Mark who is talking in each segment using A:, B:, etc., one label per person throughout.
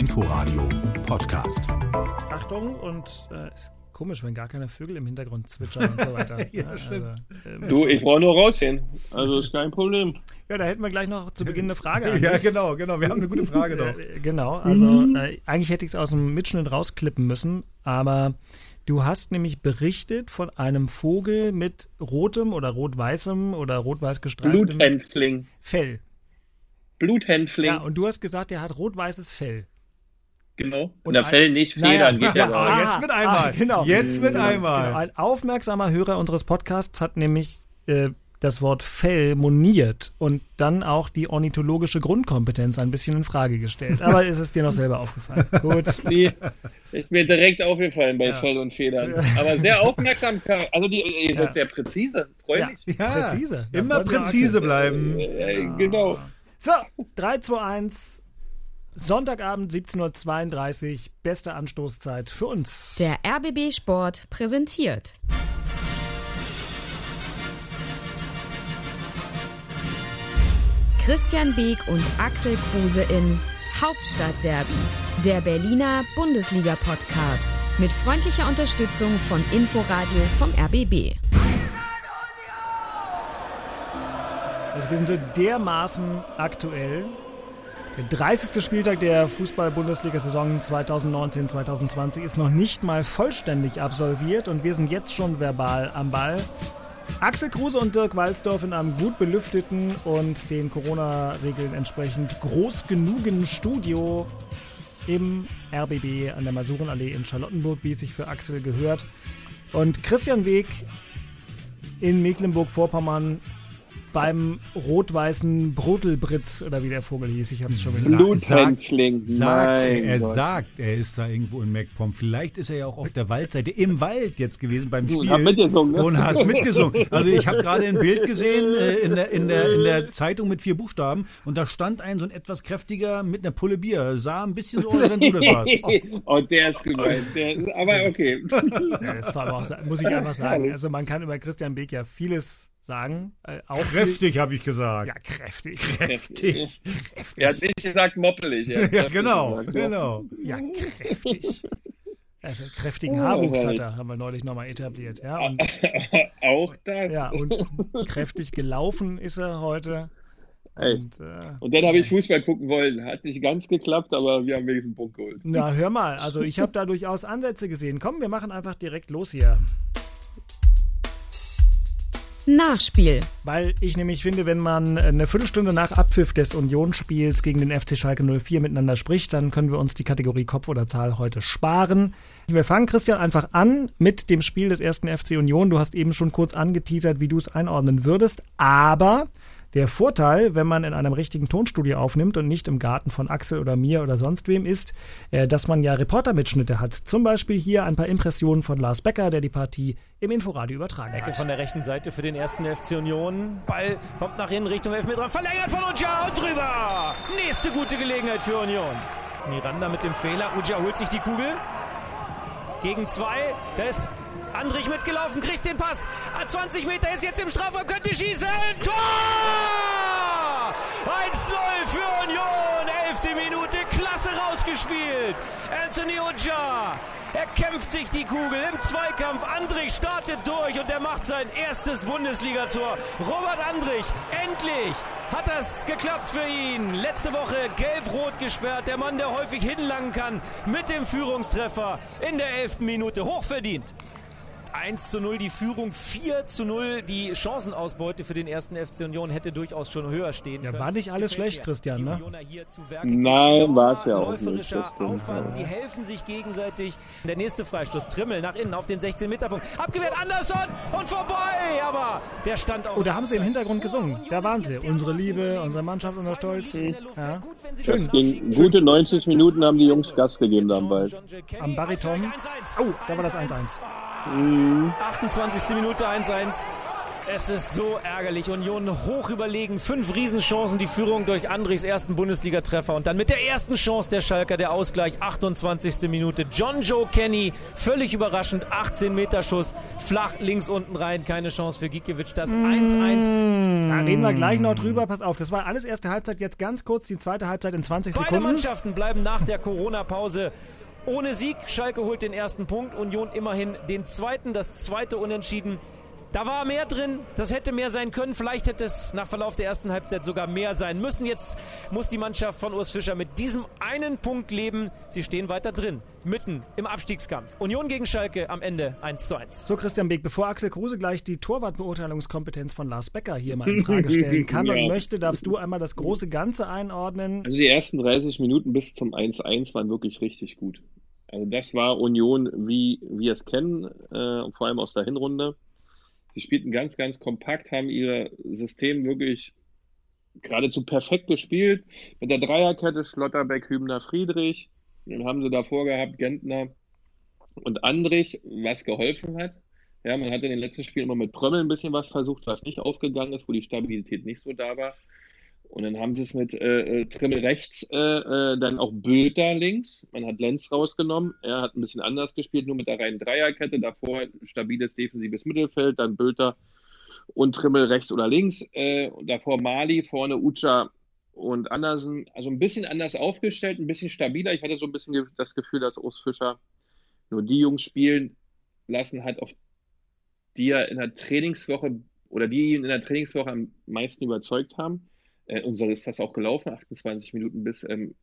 A: Inforadio Podcast.
B: Achtung und äh, ist komisch, wenn gar keine Vögel im Hintergrund zwitschern und so weiter.
C: ja,
B: also, ähm,
D: Du, ich brauche nur rausgehen. Also ist kein Problem.
B: ja, da hätten wir gleich noch zu Beginn eine Frage
C: Ja, genau, genau. Wir haben eine gute Frage noch.
B: Äh, Genau, also äh, eigentlich hätte ich es aus dem Mitschnitt rausklippen müssen, aber du hast nämlich berichtet von einem Vogel mit rotem oder rot-weißem oder rot-weiß gestreiftem
D: Bluthänfling.
B: Fell.
D: Bluthänfling.
B: Ja, und du hast gesagt, der hat rot-weißes Fell.
D: Genau.
B: Und
D: Und da Fell nicht
B: Naja,
D: Federn geht ja,
B: ja.
C: Ah,
B: Ah,
C: jetzt mit einmal.
B: ah, genau.
C: Jetzt mit
B: Genau,
C: einmal.
B: ein aufmerksamer Hörer unseres Podcasts hat nämlich äh, das Wort Fell moniert und dann auch die ornithologische Grundkompetenz ein bisschen in Frage gestellt. Aber ist es dir noch selber aufgefallen? Gut.
D: Nee, ist mir direkt aufgefallen bei
B: Ja.
D: Fell und Federn. Aber sehr aufmerksam. Also die, ihr seid
B: Ja.
D: sehr präzise. Freue
B: Ja,
D: mich.
C: Ja,
B: präzise.
C: Immer präzise bleiben.
D: Äh, genau.
B: So, 3, 2, 1. Sonntagabend 17.32 Uhr. Beste Anstoßzeit für uns.
E: Der RBB Sport präsentiert. Christian Beek und Axel Kruse in Hauptstadtderby, der Berliner Bundesliga-Podcast. Mit freundlicher Unterstützung von Inforadio vom RBB.
B: Also wir sind so dermaßen aktuell. Der 30. Spieltag der Fußball-Bundesliga-Saison 2019-2020 ist noch nicht mal vollständig absolviert und wir sind jetzt schon verbal am Ball. Axel Kruse und Dirk Walzdorf in einem gut belüfteten und den Corona-Regeln entsprechend groß genugen Studio im RBB an der Masurenallee in Charlottenburg, wie es sich für Axel gehört. Und Christian Weg in Mecklenburg-Vorpommern beim rot-weißen Brotelbritz oder wie der Vogel hieß. Ich habe es schon wieder.
D: Mein
C: er
D: Gott.
C: sagt, er ist da irgendwo in MacPom. Vielleicht ist er ja auch auf der Waldseite im Wald jetzt gewesen beim Spiel.
D: hab mitgesungen, ne?
C: Und hast mitgesungen. Also ich habe gerade ein Bild gesehen äh, in, der, in, der, in der Zeitung mit vier Buchstaben und da stand ein so ein etwas kräftiger mit einer Pulle Bier. Sah ein bisschen so aus, wenn du das warst.
D: oh, der ist gemeint. Der ist, aber okay.
B: Ja, das war aber auch, muss ich einfach sagen. Also man kann über Christian Beek ja vieles sagen. Äh, auch
C: Kräftig, habe ich gesagt.
B: Ja, kräftig.
C: Kräftig.
D: Er hat nicht gesagt moppelig.
C: Ja,
D: kräftig
C: genau,
D: gesagt, ja.
C: genau.
B: Ja, kräftig. Also kräftigen
D: Oh,
B: Haarwuchs hat er, haben wir neulich nochmal etabliert. Ja, und,
D: Auch das.
B: ja, und kräftig gelaufen ist er heute.
D: Ey.
B: Und, äh,
D: Und dann habe ich Fußball gucken wollen. Hat nicht ganz geklappt, aber wir haben wenigstens einen Punkt geholt.
B: Na, hör mal, also ich habe da durchaus Ansätze gesehen. Komm, wir machen einfach direkt los hier.
E: Nachspiel.
B: Weil ich nämlich finde, wenn man eine Viertelstunde nach Abpfiff des Unionsspiels gegen den FC Schalke 04 miteinander spricht, dann können wir uns die Kategorie Kopf oder Zahl heute sparen. Wir fangen, Christian, einfach an mit dem Spiel des ersten FC Union. Du hast eben schon kurz angeteasert, wie du es einordnen würdest. Aber der Vorteil, wenn man in einem richtigen Tonstudio aufnimmt und nicht im Garten von Axel oder mir oder sonst wem ist, äh, dass man ja Reportermitschnitte hat. Zum Beispiel hier ein paar Impressionen von Lars Becker, der die Partie im Inforadio übertragen
F: Ecke
B: hat.
F: von der rechten Seite für den ersten FC Union. Ball kommt nach innen Richtung Elfmeter. Verlängert von Uja und drüber. Nächste gute Gelegenheit für Union. Miranda mit dem Fehler. Uja holt sich die Kugel. Gegen zwei. Ist Andrich mitgelaufen, kriegt den Pass. Ah, 20 Meter ist jetzt im Strafraum, könnte schießen. Tor! 1-0 für Union. Elfte Minute, klasse rausgespielt. Anthony Uja. Er kämpft sich die Kugel im Zweikampf. Andrich startet durch und er macht sein erstes Bundesligator. Robert Andrich, endlich hat das geklappt für ihn. Letzte Woche gelb-rot gesperrt. Der Mann, der häufig hinlangen kann, mit dem Führungstreffer in der elften Minute. Hochverdient. 1 zu 0 die Führung, 4 zu 0 die Chancenausbeute für den ersten FC Union hätte durchaus schon höher stehen
B: Ja,
F: können.
B: war nicht alles schlecht. Christian, ne?
D: Nein,
F: gehen.
D: war's ja auch nicht,
F: Aufwand,
D: ja.
F: sie helfen sich gegenseitig. Der nächste Freistoß, Trimmel nach innen auf den 16-Meter-Punkt. Abgewehrt Andersson und vorbei, aber der stand auch.
B: Oh, da haben sie im Hintergrund gesungen.
F: Union
B: Da waren sie. Unsere Liebe, unsere Mannschaft, unser Stolz. Ja. Schön.
F: das
D: Ging gute 90 Minuten haben die Jungs Gas gegeben da am Ball.
B: Am Bariton. Oh, da war das 1-1.
F: 28. Minute 1-1. Es ist so ärgerlich. Union hoch überlegen. Fünf Riesenchancen, die Führung durch Andrichs ersten Bundesliga-Treffer. Und dann mit der ersten Chance der Schalker der Ausgleich. 28. Minute. John Joe Kenny, völlig überraschend. 18 Meter Schuss. Flach links unten rein. Keine Chance für Gikiewicz. Das 1-1.
B: Da reden wir gleich noch drüber. Pass auf, das war alles erste Halbzeit. Jetzt ganz kurz die zweite Halbzeit in 20
F: Beide
B: Sekunden.
F: Mannschaften bleiben nach der Corona-Pause ohne Sieg. Schalke holt den ersten Punkt. Union immerhin den zweiten. Das zweite Unentschieden. Da war mehr drin, das hätte mehr sein können. Vielleicht hätte es nach Verlauf der ersten Halbzeit sogar mehr sein müssen. Jetzt muss die Mannschaft von Urs Fischer mit diesem einen Punkt leben. Sie stehen weiter drin, mitten im Abstiegskampf. Union gegen Schalke am Ende 1 zu 1.
B: So, Christian Beek, bevor Axel Kruse gleich die Torwartbeurteilungskompetenz von Lars Becker hier mal in Frage stellen kann
D: Ja.
B: und möchte, darfst du einmal das große Ganze einordnen.
D: Also die ersten 30 Minuten bis zum 1-1 waren wirklich richtig gut. Also das war Union, wie wir es kennen, äh, vor allem aus der Hinrunde. Sie spielten ganz, ganz kompakt, haben ihr System wirklich geradezu perfekt gespielt. Mit der Dreierkette Schlotterbeck, Hübner, Friedrich. Dann haben sie davor gehabt Gentner und Andrich, was geholfen hat. Ja, man hat in den letzten Spielen immer mit Prömmel ein bisschen was versucht, was nicht aufgegangen ist, wo die Stabilität nicht so da war. Und dann haben sie es mit äh, äh, Trimmel rechts, äh, äh, dann auch Bülter links. Man hat Lenz rausgenommen. Er hat ein bisschen anders gespielt, nur mit der reinen Dreierkette. Davor ein stabiles defensives Mittelfeld, dann Bülter und Trimmel rechts oder links. Äh, davor Mali, vorne Ucha und Andersen. Also ein bisschen anders aufgestellt, ein bisschen stabiler. Ich hatte so ein bisschen das Gefühl, dass Urs Fischer nur die Jungs spielen lassen hat, auf die er in der Trainingswoche oder die ihn in der Trainingswoche am meisten überzeugt haben. Äh, und so ist das auch gelaufen, 28 Minuten bis ähm,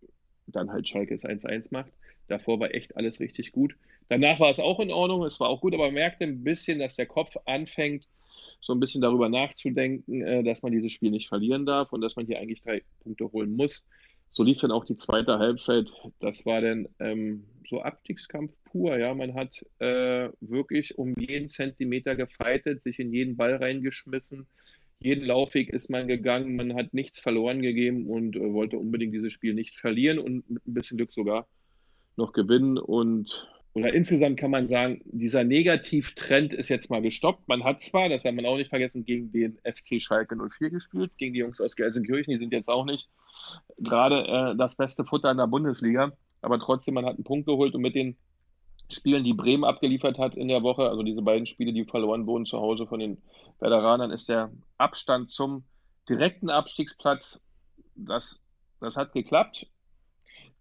D: dann halt Schalke es 1-1 macht. Davor war echt alles richtig gut. Danach war es auch in Ordnung, es war auch gut, aber man merkte ein bisschen, dass der Kopf anfängt, so ein bisschen darüber nachzudenken, äh, dass man dieses Spiel nicht verlieren darf und dass man hier eigentlich drei Punkte holen muss. So lief dann auch die zweite Halbzeit. Das war dann ähm, so Abstiegskampf pur. Ja, man hat äh, wirklich um jeden Zentimeter gefeitet, sich in jeden Ball reingeschmissen. Jeden Laufweg ist man gegangen, man hat nichts verloren gegeben und äh, wollte unbedingt dieses Spiel nicht verlieren und mit ein bisschen Glück sogar noch gewinnen. Und oder insgesamt kann man sagen, dieser Negativtrend ist jetzt mal gestoppt. Man hat zwar, das hat man auch nicht vergessen, gegen den FC Schalke 04 gespielt, gegen die Jungs aus Gelsenkirchen, die sind jetzt auch nicht gerade äh, das beste Futter in der Bundesliga, aber trotzdem, man hat einen Punkt geholt und mit den Spielen, die Bremen abgeliefert hat in der Woche, also diese beiden Spiele, die verloren wurden zu Hause von den Veteranern, ist der Abstand zum direkten Abstiegsplatz, das, das hat geklappt.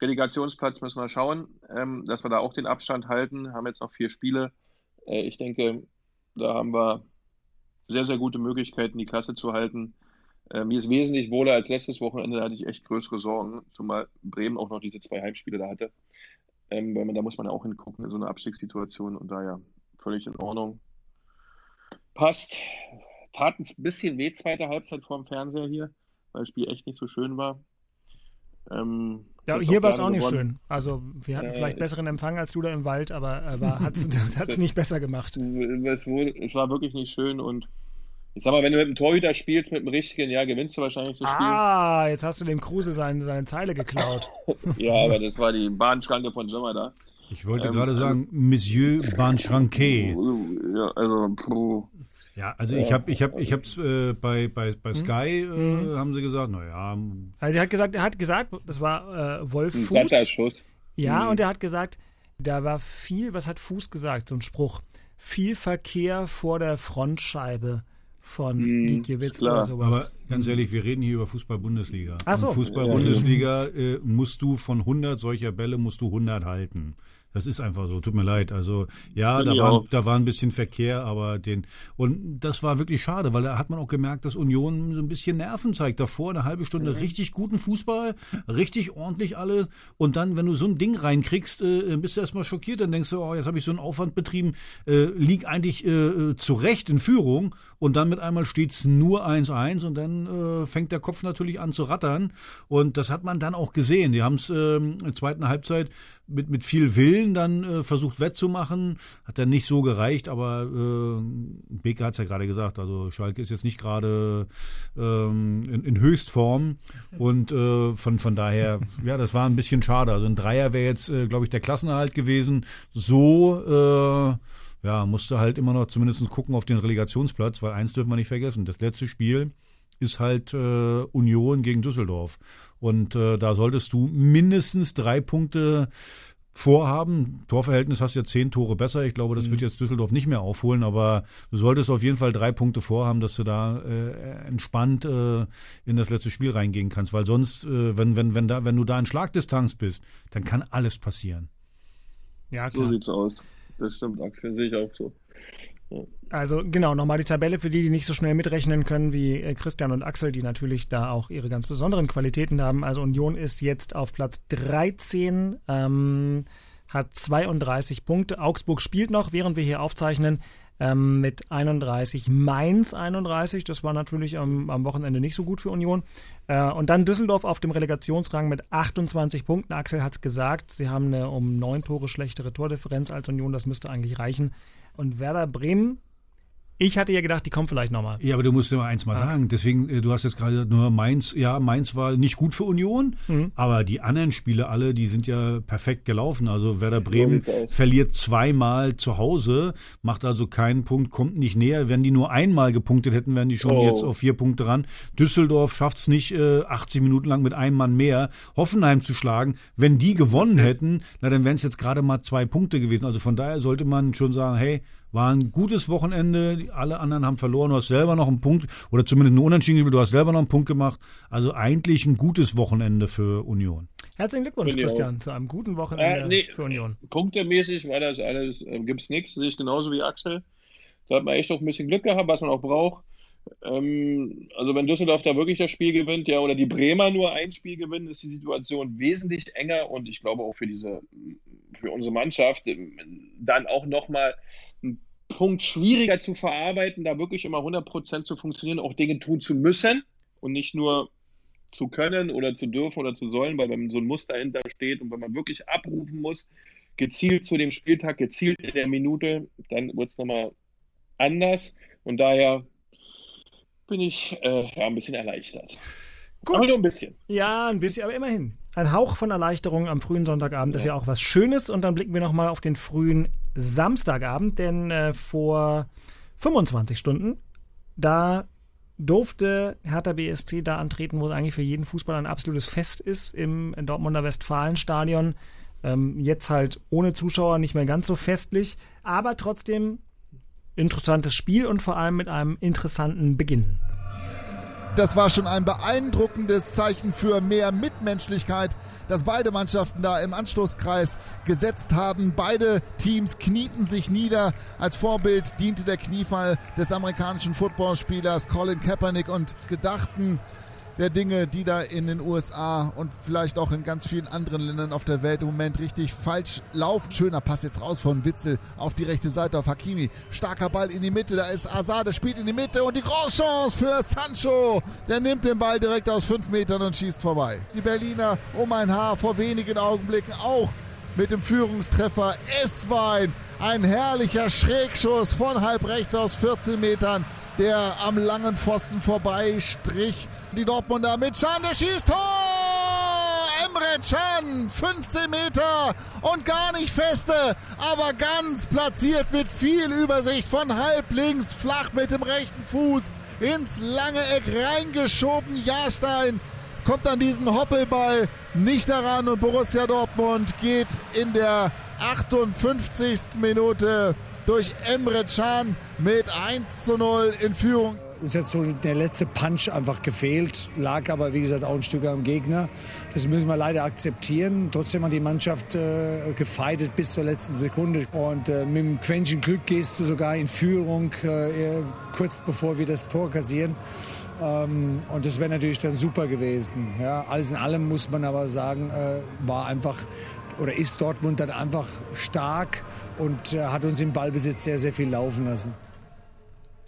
D: Relegationsplatz müssen wir schauen, ähm, dass wir da auch den Abstand halten. Haben jetzt noch vier Spiele. Äh, ich denke, da haben wir sehr, sehr gute Möglichkeiten, die Klasse zu halten. Äh, mir ist wesentlich wohler als letztes Wochenende, da hatte ich echt größere Sorgen, zumal Bremen auch noch diese zwei Heimspiele da hatte. Ähm, weil man, da muss man ja auch hingucken in so einer Abstiegssituation und daher völlig in Ordnung. Passt. Tat ein bisschen weh, zweite Halbzeit vorm Fernseher hier, weil das Spiel echt nicht so schön war. Ähm,
B: Ja, hier war es auch nicht
D: gewonnen.
B: schön. Also wir hatten
D: Äh,
B: vielleicht besseren Empfang als du da im Wald, aber, aber hat es nicht besser gemacht.
D: Es, wurde, es war wirklich nicht schön und ich sag mal, wenn du mit dem Torhüter spielst, mit dem richtigen, ja, gewinnst du wahrscheinlich das
B: Ah, jetzt hast du dem Kruse seine, seine Zeile geklaut.
D: Spiel. Ja, aber das war die Bahnschranke von Sommer da.
C: Ich wollte
D: Ähm,
C: gerade
D: also-
C: sagen, Monsieur Banchranquet.
D: Ja, also, puh.
C: Ja, also ich habe ich hab, ich hab's äh, bei, bei,
B: Hm?
C: bei Sky, äh, haben sie gesagt, naja,
B: Also er hat gesagt, er hat gesagt, das war äh, Wolf
D: ein
B: Fuß.
D: satter Schuss.
B: Ja,
D: Mhm.
B: und er hat gesagt, da war viel, was hat Fuß gesagt, so ein Spruch, viel Verkehr vor der Frontscheibe von
D: Mhm,
B: Gikiewicz
D: klar.
B: oder sowas.
C: aber ganz ehrlich, wir reden hier über Fußball-Bundesliga.
B: So.
C: Und Fußball-Bundesliga äh, musst du von 100 solcher Bälle, musst du 100 halten. Das ist einfach so, tut mir leid. Also ja, da war, da war ein bisschen Verkehr, aber den und das war wirklich schade, weil da hat man auch gemerkt, dass Union so ein bisschen Nerven zeigt. Davor. Eine halbe Stunde richtig guten Fußball, richtig ordentlich alle und dann, wenn du so ein Ding reinkriegst, äh, bist du erstmal schockiert, dann denkst du, oh, jetzt habe ich so einen Aufwand betrieben, äh, lieg eigentlich äh, äh, zu Recht in Führung. Und dann mit einmal steht's nur 1-1 und dann äh, fängt der Kopf natürlich an zu rattern. Und das hat man dann auch gesehen. Die haben es ähm, in der zweiten Halbzeit mit, mit viel Willen dann äh, versucht wettzumachen. Hat dann nicht so gereicht, aber äh, Beker hat es ja gerade gesagt, also Schalke ist jetzt nicht gerade ähm, in, in Höchstform und äh, von, von daher, ja, das war ein bisschen schade. Also ein Dreier wäre jetzt, äh, glaube ich, der Klassenerhalt gewesen. So, äh, ja, musst du halt immer noch zumindest gucken auf den Relegationsplatz, weil eins dürfen wir nicht vergessen. Das letzte Spiel ist halt äh, Union gegen Düsseldorf. Und äh, da solltest du mindestens drei Punkte vorhaben. Torverhältnis hast du ja zehn Tore besser. Ich glaube, das mhm. wird jetzt Düsseldorf nicht mehr aufholen, aber du solltest auf jeden Fall drei Punkte vorhaben, dass du da äh, entspannt äh, in das letzte Spiel reingehen kannst. Weil sonst, äh, wenn, wenn, wenn, da, wenn du da in Schlagdistanz bist, dann kann alles passieren.
D: Ja, klar. So sieht's aus. Das stimmt, Axel, sehe ich auch so.
B: Also genau, nochmal die Tabelle für die, die nicht so schnell mitrechnen können wie äh, Christian und Axel, die natürlich da auch ihre ganz besonderen Qualitäten haben. Also Union ist jetzt auf Platz 13, ähm, hat 32 Punkte. Augsburg spielt noch, während wir hier aufzeichnen, ähm, mit 31. Mainz 31, das war natürlich am, am Wochenende nicht so gut für Union. Äh, und dann Düsseldorf auf dem Relegationsrang mit 28 Punkten. Axel hat es gesagt, sie haben eine um neun Tore schlechtere Tordifferenz als Union, das müsste eigentlich reichen. Und Werder Bremen ich hatte ja gedacht, die kommen vielleicht nochmal.
C: Ja, aber du musst dir mal eins mal ah. sagen. Deswegen, äh, du hast jetzt gerade nur Mainz, ja, Mainz war nicht gut für Union, mhm. aber die anderen Spiele alle, die sind ja perfekt gelaufen. Also Werder Bremen verliert zweimal zu Hause, macht also keinen Punkt, kommt nicht näher. Wenn die nur einmal gepunktet hätten, wären die schon oh. jetzt auf vier Punkte ran. Düsseldorf schafft es nicht, äh, 80 Minuten lang mit einem Mann mehr Hoffenheim zu schlagen. Wenn die gewonnen hätten, na dann wären es jetzt gerade mal zwei Punkte gewesen. Also von daher sollte man schon sagen, hey, war ein gutes Wochenende. Alle anderen haben verloren. Du hast selber noch einen Punkt oder zumindest einen Unentschieden. Du hast selber noch einen Punkt gemacht. Also eigentlich ein gutes Wochenende für Union.
B: Herzlichen Glückwunsch, Union. Christian, zu einem guten Wochenende äh, nee, für Union.
D: Punktemäßig war das alles, äh, gibt es nichts. Sehe ich genauso wie Axel. Da hat man echt auch ein bisschen Glück gehabt, was man auch braucht. Ähm, also wenn Düsseldorf da wirklich das Spiel gewinnt, ja, oder die Bremer nur ein Spiel gewinnen, ist die Situation wesentlich enger und ich glaube auch für diese, für unsere Mannschaft ähm, dann auch nochmal ein Punkt schwieriger zu verarbeiten, da wirklich immer 100% zu funktionieren, auch Dinge tun zu müssen und nicht nur zu können oder zu dürfen oder zu sollen, weil wenn so ein Muster dahinter steht und wenn man wirklich abrufen muss, gezielt zu dem Spieltag, gezielt in der Minute, dann wird es nochmal anders und daher bin ich äh, ja, ein bisschen erleichtert.
B: Gut. Aber nur ein bisschen. Ja, ein bisschen, aber immerhin. Ein Hauch von Erleichterung am frühen Sonntagabend ja. ist ja auch was Schönes. Und dann blicken wir nochmal auf den frühen Samstagabend, denn äh, vor 25 Stunden, da durfte Hertha BSC da antreten, wo es eigentlich für jeden Fußballer ein absolutes Fest ist, im Dortmunder Westfalenstadion. Ähm, jetzt halt ohne Zuschauer nicht mehr ganz so festlich, aber trotzdem interessantes Spiel und vor allem mit einem interessanten Beginn.
G: Das war schon ein beeindruckendes Zeichen für mehr Mitmenschlichkeit, dass beide Mannschaften da im Anschlusskreis gesetzt haben. Beide Teams knieten sich nieder. Als Vorbild diente der Kniefall des amerikanischen Footballspielers Colin Kaepernick und gedachten der Dinge, die da in den USA und vielleicht auch in ganz vielen anderen Ländern auf der Welt im Moment richtig falsch laufen. Schöner Pass jetzt raus von Witzel auf die rechte Seite auf Hakimi. Starker Ball in die Mitte, da ist Azad, der spielt in die Mitte und die Großchance für Sancho. Der nimmt den Ball direkt aus fünf Metern und schießt vorbei. Die Berliner um ein Haar vor wenigen Augenblicken auch mit dem Führungstreffer Esswein. Ein herrlicher Schrägschuss von halb rechts aus 14 Metern der am langen Pfosten vorbei strich. Die Dortmunder mit Can, der schießt Tor! Emre Can, 15 Meter und gar nicht feste, aber ganz platziert mit viel Übersicht von halb links, flach mit dem rechten Fuß ins lange Eck reingeschoben. Jahrstein kommt an diesen Hoppelball nicht daran und Borussia Dortmund geht in der 58. Minute durch Emre Can mit 1 zu 0 in Führung.
H: Uns hat so der letzte Punch einfach gefehlt, lag aber wie gesagt auch ein Stück am Gegner. Das müssen wir leider akzeptieren. Trotzdem hat die Mannschaft äh, gefeitet bis zur letzten Sekunde. Und äh, mit einem Quäntchen Glück gehst du sogar in Führung, äh, kurz bevor wir das Tor kassieren. Ähm, und das wäre natürlich dann super gewesen. Ja, alles in allem muss man aber sagen, äh, war einfach oder ist Dortmund dann einfach stark und äh, hat uns im Ballbesitz sehr, sehr viel laufen lassen.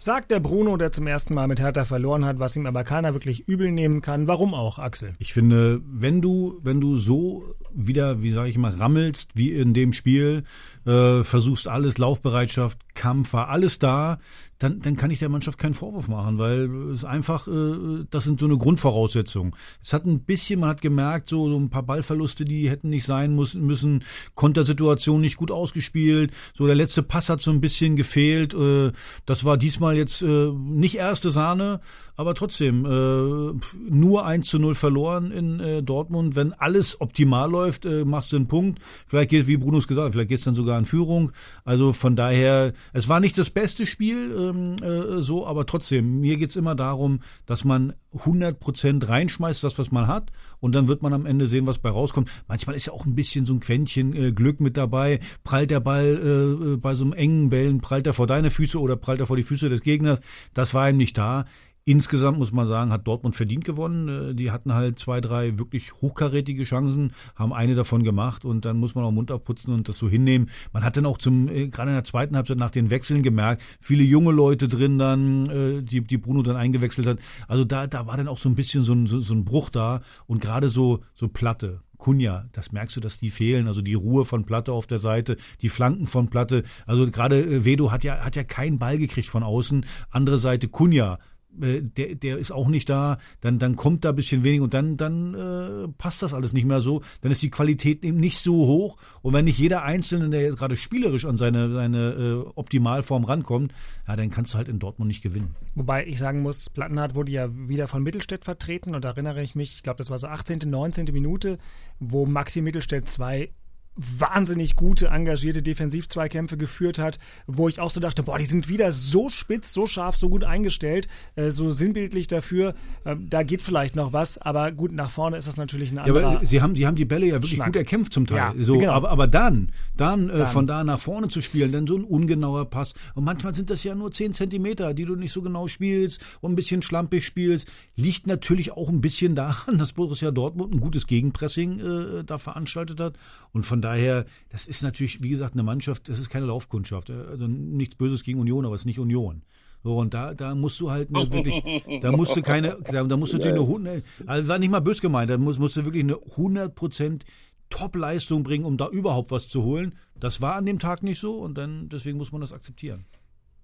B: Sagt der Bruno, der zum ersten Mal mit Hertha verloren hat, was ihm aber keiner wirklich übel nehmen kann. Warum auch, Axel?
C: Ich finde, wenn du, wenn du so wieder, wie sage ich mal, rammelst, wie in dem Spiel, äh, versuchst alles, Laufbereitschaft, Kampf, war alles da, dann, dann kann ich der Mannschaft keinen Vorwurf machen, weil es einfach, äh, das sind so eine Grundvoraussetzung. Es hat ein bisschen, man hat gemerkt, so, so ein paar Ballverluste, die hätten nicht sein müssen, müssen Kontersituation nicht gut ausgespielt, so der letzte Pass hat so ein bisschen gefehlt. Äh, das war diesmal jetzt äh, nicht erste Sahne, aber trotzdem äh, nur 1 zu 0 verloren in äh, Dortmund. Wenn alles optimal läuft, äh, machst du einen Punkt. Vielleicht geht, wie Brunos gesagt hat, vielleicht geht es dann sogar in Führung. Also von daher, es war nicht das beste Spiel, ähm, äh, so, aber trotzdem, mir geht's immer darum, dass man 100% reinschmeißt, das, was man hat, und dann wird man am Ende sehen, was bei rauskommt. Manchmal ist ja auch ein bisschen so ein Quäntchen äh, Glück mit dabei. Prallt der Ball äh, bei so einem engen Bällen, prallt er vor deine Füße oder prallt er vor die Füße des Gegners. Das war ihm nicht da. Insgesamt muss man sagen, hat Dortmund verdient gewonnen. Äh, die hatten halt zwei, drei wirklich hochkarätige Chancen, haben eine davon gemacht und dann muss man auch Mund aufputzen und das so hinnehmen. Man hat dann auch zum, äh, gerade in der zweiten Halbzeit nach den Wechseln gemerkt, viele junge Leute drin dann, äh, die, die Bruno dann eingewechselt hat. Also da, da war dann auch so ein bisschen so ein, so, so ein Bruch da und gerade so, so Platte. Kunja, das merkst du, dass die fehlen. Also die Ruhe von Platte auf der Seite, die Flanken von Platte. Also gerade Vedo hat ja, hat ja keinen Ball gekriegt von außen. Andere Seite Kunja der, der ist auch nicht da, dann, dann kommt da ein bisschen wenig und dann, dann äh, passt das alles nicht mehr so. Dann ist die Qualität eben nicht so hoch. Und wenn nicht jeder Einzelne, der jetzt gerade spielerisch an seine, seine äh, Optimalform rankommt, ja, dann kannst du halt in Dortmund nicht gewinnen.
B: Wobei ich sagen muss, Plattenhardt wurde ja wieder von Mittelstädt vertreten und da erinnere ich mich, ich glaube, das war so 18., 19. Minute, wo Maxi Mittelstädt zwei wahnsinnig gute, engagierte Defensivzweikämpfe geführt hat, wo ich auch so dachte, boah, die sind wieder so spitz, so scharf, so gut eingestellt, äh, so sinnbildlich dafür. Äh, da geht vielleicht noch was, aber gut, nach vorne ist das natürlich ein anderer.
C: Ja, aber sie haben, sie haben die Bälle ja wirklich
B: Schnack.
C: gut erkämpft zum Teil.
B: Ja,
C: so,
B: genau.
C: aber, aber dann, dann, äh,
B: Dann.
C: von da nach vorne zu spielen, dann so ein ungenauer Pass. Und manchmal sind das ja nur 10 Zentimeter, die du nicht so genau spielst und ein bisschen schlampig spielst. Liegt natürlich auch ein bisschen daran, dass Borussia Dortmund ein gutes Gegenpressing äh, da veranstaltet hat. Und von daher, das ist natürlich, wie gesagt, eine Mannschaft, das ist keine Laufkundschaft. Also nichts Böses gegen Union, aber es ist nicht Union. So, und da, da musst du halt eine wirklich, da musst du keine, da, da musst du natürlich eine, also war nicht mal bös gemeint, da musst, musst du wirklich eine 100% Top-Leistung bringen, um da überhaupt was zu holen. Das war an dem Tag nicht so und dann, deswegen muss man das akzeptieren.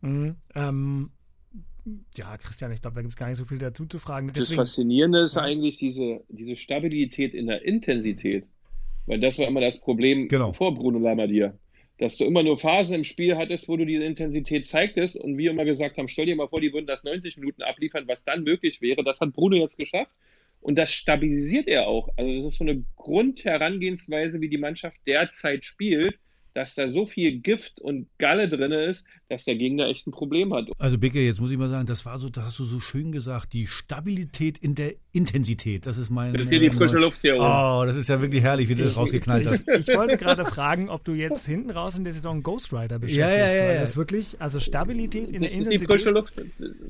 B: Mhm. Ähm, ja, Christian, ich glaube, da gibt es gar nicht so viel dazu zu fragen.
D: Das
B: Deswegen,
D: Faszinierende ist eigentlich diese, diese Stabilität in der Intensität. Weil das war immer das Problem
C: Genau.
D: vor Bruno Labbadia. Dass du immer nur Phasen im Spiel hattest, wo du diese Intensität zeigtest und wir immer gesagt haben, stell dir mal vor, die würden das 90 Minuten abliefern, was dann möglich wäre. Das hat Bruno jetzt geschafft und das stabilisiert er auch. Also das ist so eine Grundherangehensweise, wie die Mannschaft derzeit spielt, dass da so viel Gift und Galle drin ist, dass der Gegner echt ein Problem hat.
C: Also Bicke, jetzt muss ich mal sagen, das war so, das hast du so schön gesagt, die Stabilität in der Intensität. Das ist mein.
D: Das ist hier die frische Luft hier oben.
C: Oh, das ist ja wirklich herrlich, wie du das rausgeknallt hast.
B: ich, ich wollte gerade fragen, ob du jetzt hinten raus in der Saison Ghost Rider beschäftigst.
C: Ja, ja, ja,
B: weil
C: ja.
B: das wirklich, also Stabilität in der
D: Das ist die
B: Intensität.
D: frische Luft.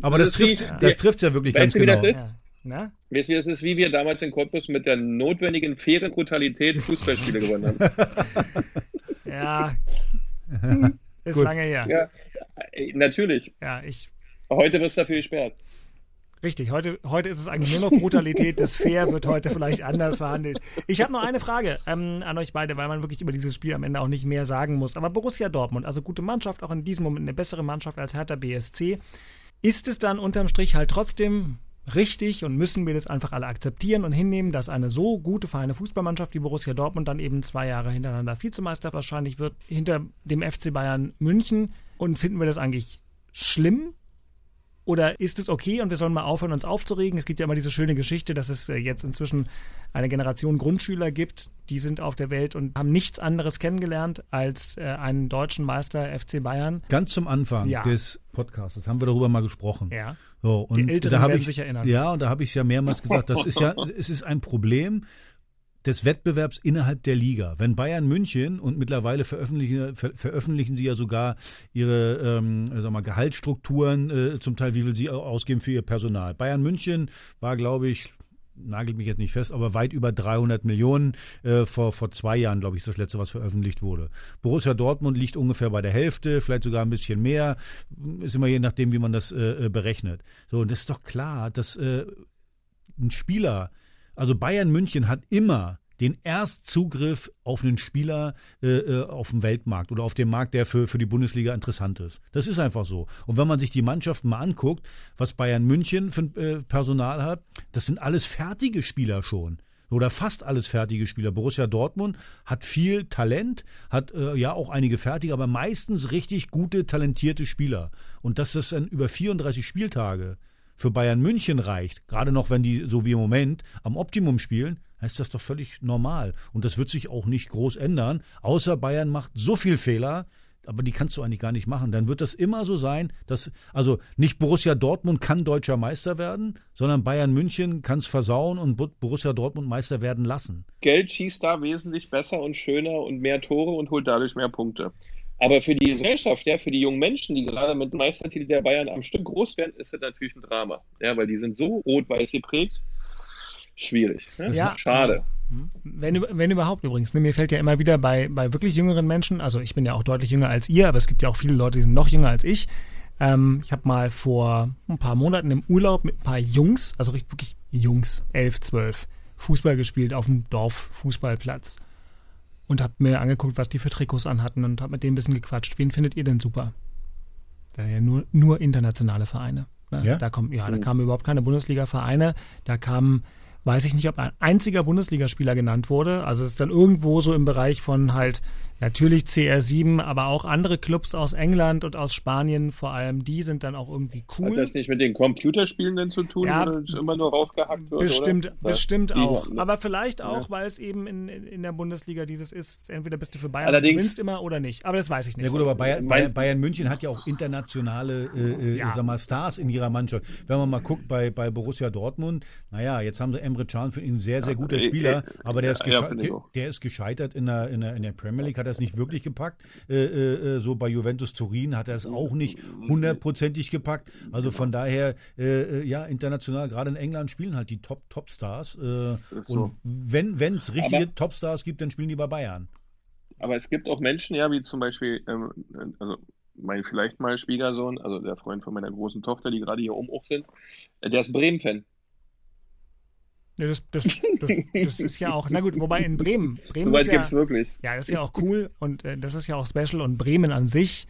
C: Aber das
D: ist
C: trifft,
D: wie-
C: das trifft ja wirklich ganz
D: Weißt du, wie
C: genau.
D: das ist?
B: Ja. Na?
D: Weißt du, das ist wie wir damals in Cottbus mit der notwendigen, fairen Brutalität Fußballspiele gewonnen haben.
B: Ja. Ist
C: Gut.
B: lange her.
D: Ja, natürlich.
B: Ja, ich.
D: Heute wirst du dafür gesperrt.
B: Richtig, heute, heute ist es eigentlich nur noch Brutalität. Das Fair wird heute vielleicht anders verhandelt. Ich habe noch eine Frage ähm, an euch beide, weil man wirklich über dieses Spiel am Ende auch nicht mehr sagen muss. Aber Borussia Dortmund, also gute Mannschaft, auch in diesem Moment eine bessere Mannschaft als Hertha BSC. Ist es dann unterm Strich halt trotzdem richtig und müssen wir das einfach alle akzeptieren und hinnehmen, dass eine so gute, feine Fußballmannschaft wie Borussia Dortmund dann eben zwei Jahre hintereinander Vizemeister wahrscheinlich wird, hinter dem FC Bayern München? Und finden wir das eigentlich schlimm? Oder ist es okay und wir sollen mal aufhören, uns aufzuregen? Es gibt ja immer diese schöne Geschichte, dass es äh, jetzt inzwischen eine Generation Grundschüler gibt, die sind auf der Welt und haben nichts anderes kennengelernt als äh, einen deutschen Meister FC Bayern.
C: Ganz zum Anfang
B: Ja.
C: des Podcasts haben wir darüber mal gesprochen.
B: Ja.
C: So, und
B: Die Älteren
C: da
B: werden
C: ich,
B: sich erinnern.
C: Ja, und da habe ich ja mehrmals gesagt, das ist ja, es ist ein Problem des Wettbewerbs innerhalb der Liga. Wenn Bayern München und mittlerweile veröffentlichen, ver, veröffentlichen sie ja sogar ihre ähm, sag mal, Gehaltsstrukturen, äh, zum Teil, wie viel sie ausgeben für ihr Personal. Bayern München war, glaube ich, nagelt mich jetzt nicht fest, aber weit über 300 Millionen. Äh, vor, vor zwei Jahren, glaube ich, ist das letzte, was veröffentlicht wurde. Borussia Dortmund liegt ungefähr bei der Hälfte, vielleicht sogar ein bisschen mehr. Ist immer je nachdem, wie man das äh, äh, berechnet. So, und das ist doch klar, dass äh, ein Spieler, also Bayern München hat immer den Erstzugriff auf einen Spieler äh, äh, auf dem Weltmarkt oder auf dem Markt, der für, für die Bundesliga interessant ist. Das ist einfach so. Und wenn man sich die Mannschaften mal anguckt, was Bayern München für äh, Personal hat, das sind alles fertige Spieler schon oder fast alles fertige Spieler. Borussia Dortmund hat viel Talent, hat äh, ja auch einige fertige, aber meistens richtig gute, talentierte Spieler. Und dass das dann über 34 Spieltage für Bayern München reicht, gerade noch wenn die so wie im Moment am Optimum spielen, ist das doch völlig normal. Und das wird sich auch nicht groß ändern, außer Bayern macht so viel Fehler, aber die kannst du eigentlich gar nicht machen. Dann wird das immer so sein, dass, also nicht Borussia Dortmund kann deutscher Meister werden, sondern Bayern München kann es versauen und Borussia Dortmund Meister werden lassen.
D: Geld schießt da wesentlich besser und schöner und mehr Tore und holt dadurch mehr Punkte. Aber für die Gesellschaft, ja, für die jungen Menschen, die gerade mit Meistertitel der Bayern am Stück groß werden, ist das natürlich ein Drama. Ja, weil die sind so rot-weiß geprägt. Schwierig. Ne?
B: Ja,
D: schade.
B: Wenn, wenn überhaupt übrigens. Ne, mir fällt ja immer wieder bei, bei wirklich jüngeren Menschen, also ich bin ja auch deutlich jünger als ihr, aber es gibt ja auch viele Leute, die sind noch jünger als ich. Ähm, ich habe mal vor ein paar Monaten im Urlaub mit ein paar Jungs, also wirklich Jungs, elf, zwölf, Fußball gespielt auf dem Dorffußballplatz. Und habe mir angeguckt, was die für Trikots anhatten und habe mit denen ein bisschen gequatscht. Wen findet ihr denn super? Da ja nur, nur internationale Vereine. Ne? Ja? Da, kommt, ja, da kamen überhaupt keine Bundesliga-Vereine. Da kamen weiß ich nicht, ob ein einziger Bundesligaspieler genannt wurde. Also es ist dann irgendwo so im Bereich von halt Natürlich CR7, aber auch andere Clubs aus England und aus Spanien, vor allem die sind dann auch irgendwie cool.
D: Hat das nicht mit den Computerspielen denn zu tun,
B: ja,
D: wo es immer nur raufgehackt wird?
B: Bestimmt,
D: oder?
B: bestimmt auch.
D: ne?
B: Aber vielleicht auch,
D: Ja.
B: weil es eben in, in, der Bundesliga dieses ist, entweder bist du für Bayern
D: Allerdings-
B: und gewinnst immer oder nicht. Aber das weiß ich nicht.
C: Ja gut, aber Bayern, Bayern, Bayern München hat ja auch internationale äh, äh,
B: Ja.
C: sag mal, Stars in ihrer Mannschaft. Wenn man mal guckt bei, bei Borussia Dortmund, naja, jetzt haben sie Emre Can für ihn ein sehr, sehr guter
D: äh,
C: Spieler,
D: äh,
C: aber der ist, der, der ist gescheitert in der, in, der, in der Premier League, hat er es nicht wirklich gepackt. Äh, äh, äh, so bei Juventus Turin hat er es auch nicht hundertprozentig gepackt. Also von daher, äh, ja, international, gerade in England spielen halt die Top, Top-Stars. Äh,
D: Ist so.
C: Und wenn es richtige Top-Stars gibt, dann spielen die bei Bayern.
D: Aber es gibt auch Menschen, ja, wie zum Beispiel, ähm, also mein vielleicht mal Schwiegersohn, also der Freund von meiner großen Tochter, die gerade hier oben auch sind, der ist Bremen-Fan.
B: Ja, das, das, das, das ist ja auch, na gut, wobei in Bremen, Bremen
D: Soweit
B: ja,
D: gibt es wirklich.
B: Ja, das ist ja auch cool und äh, das ist ja auch special und Bremen an sich,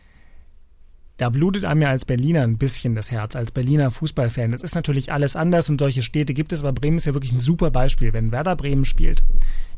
B: da blutet einem ja als Berliner ein bisschen das Herz, als Berliner Fußballfan. Das ist natürlich alles anders und solche Städte gibt es, aber Bremen ist ja wirklich ein super Beispiel. Wenn Werder Bremen spielt,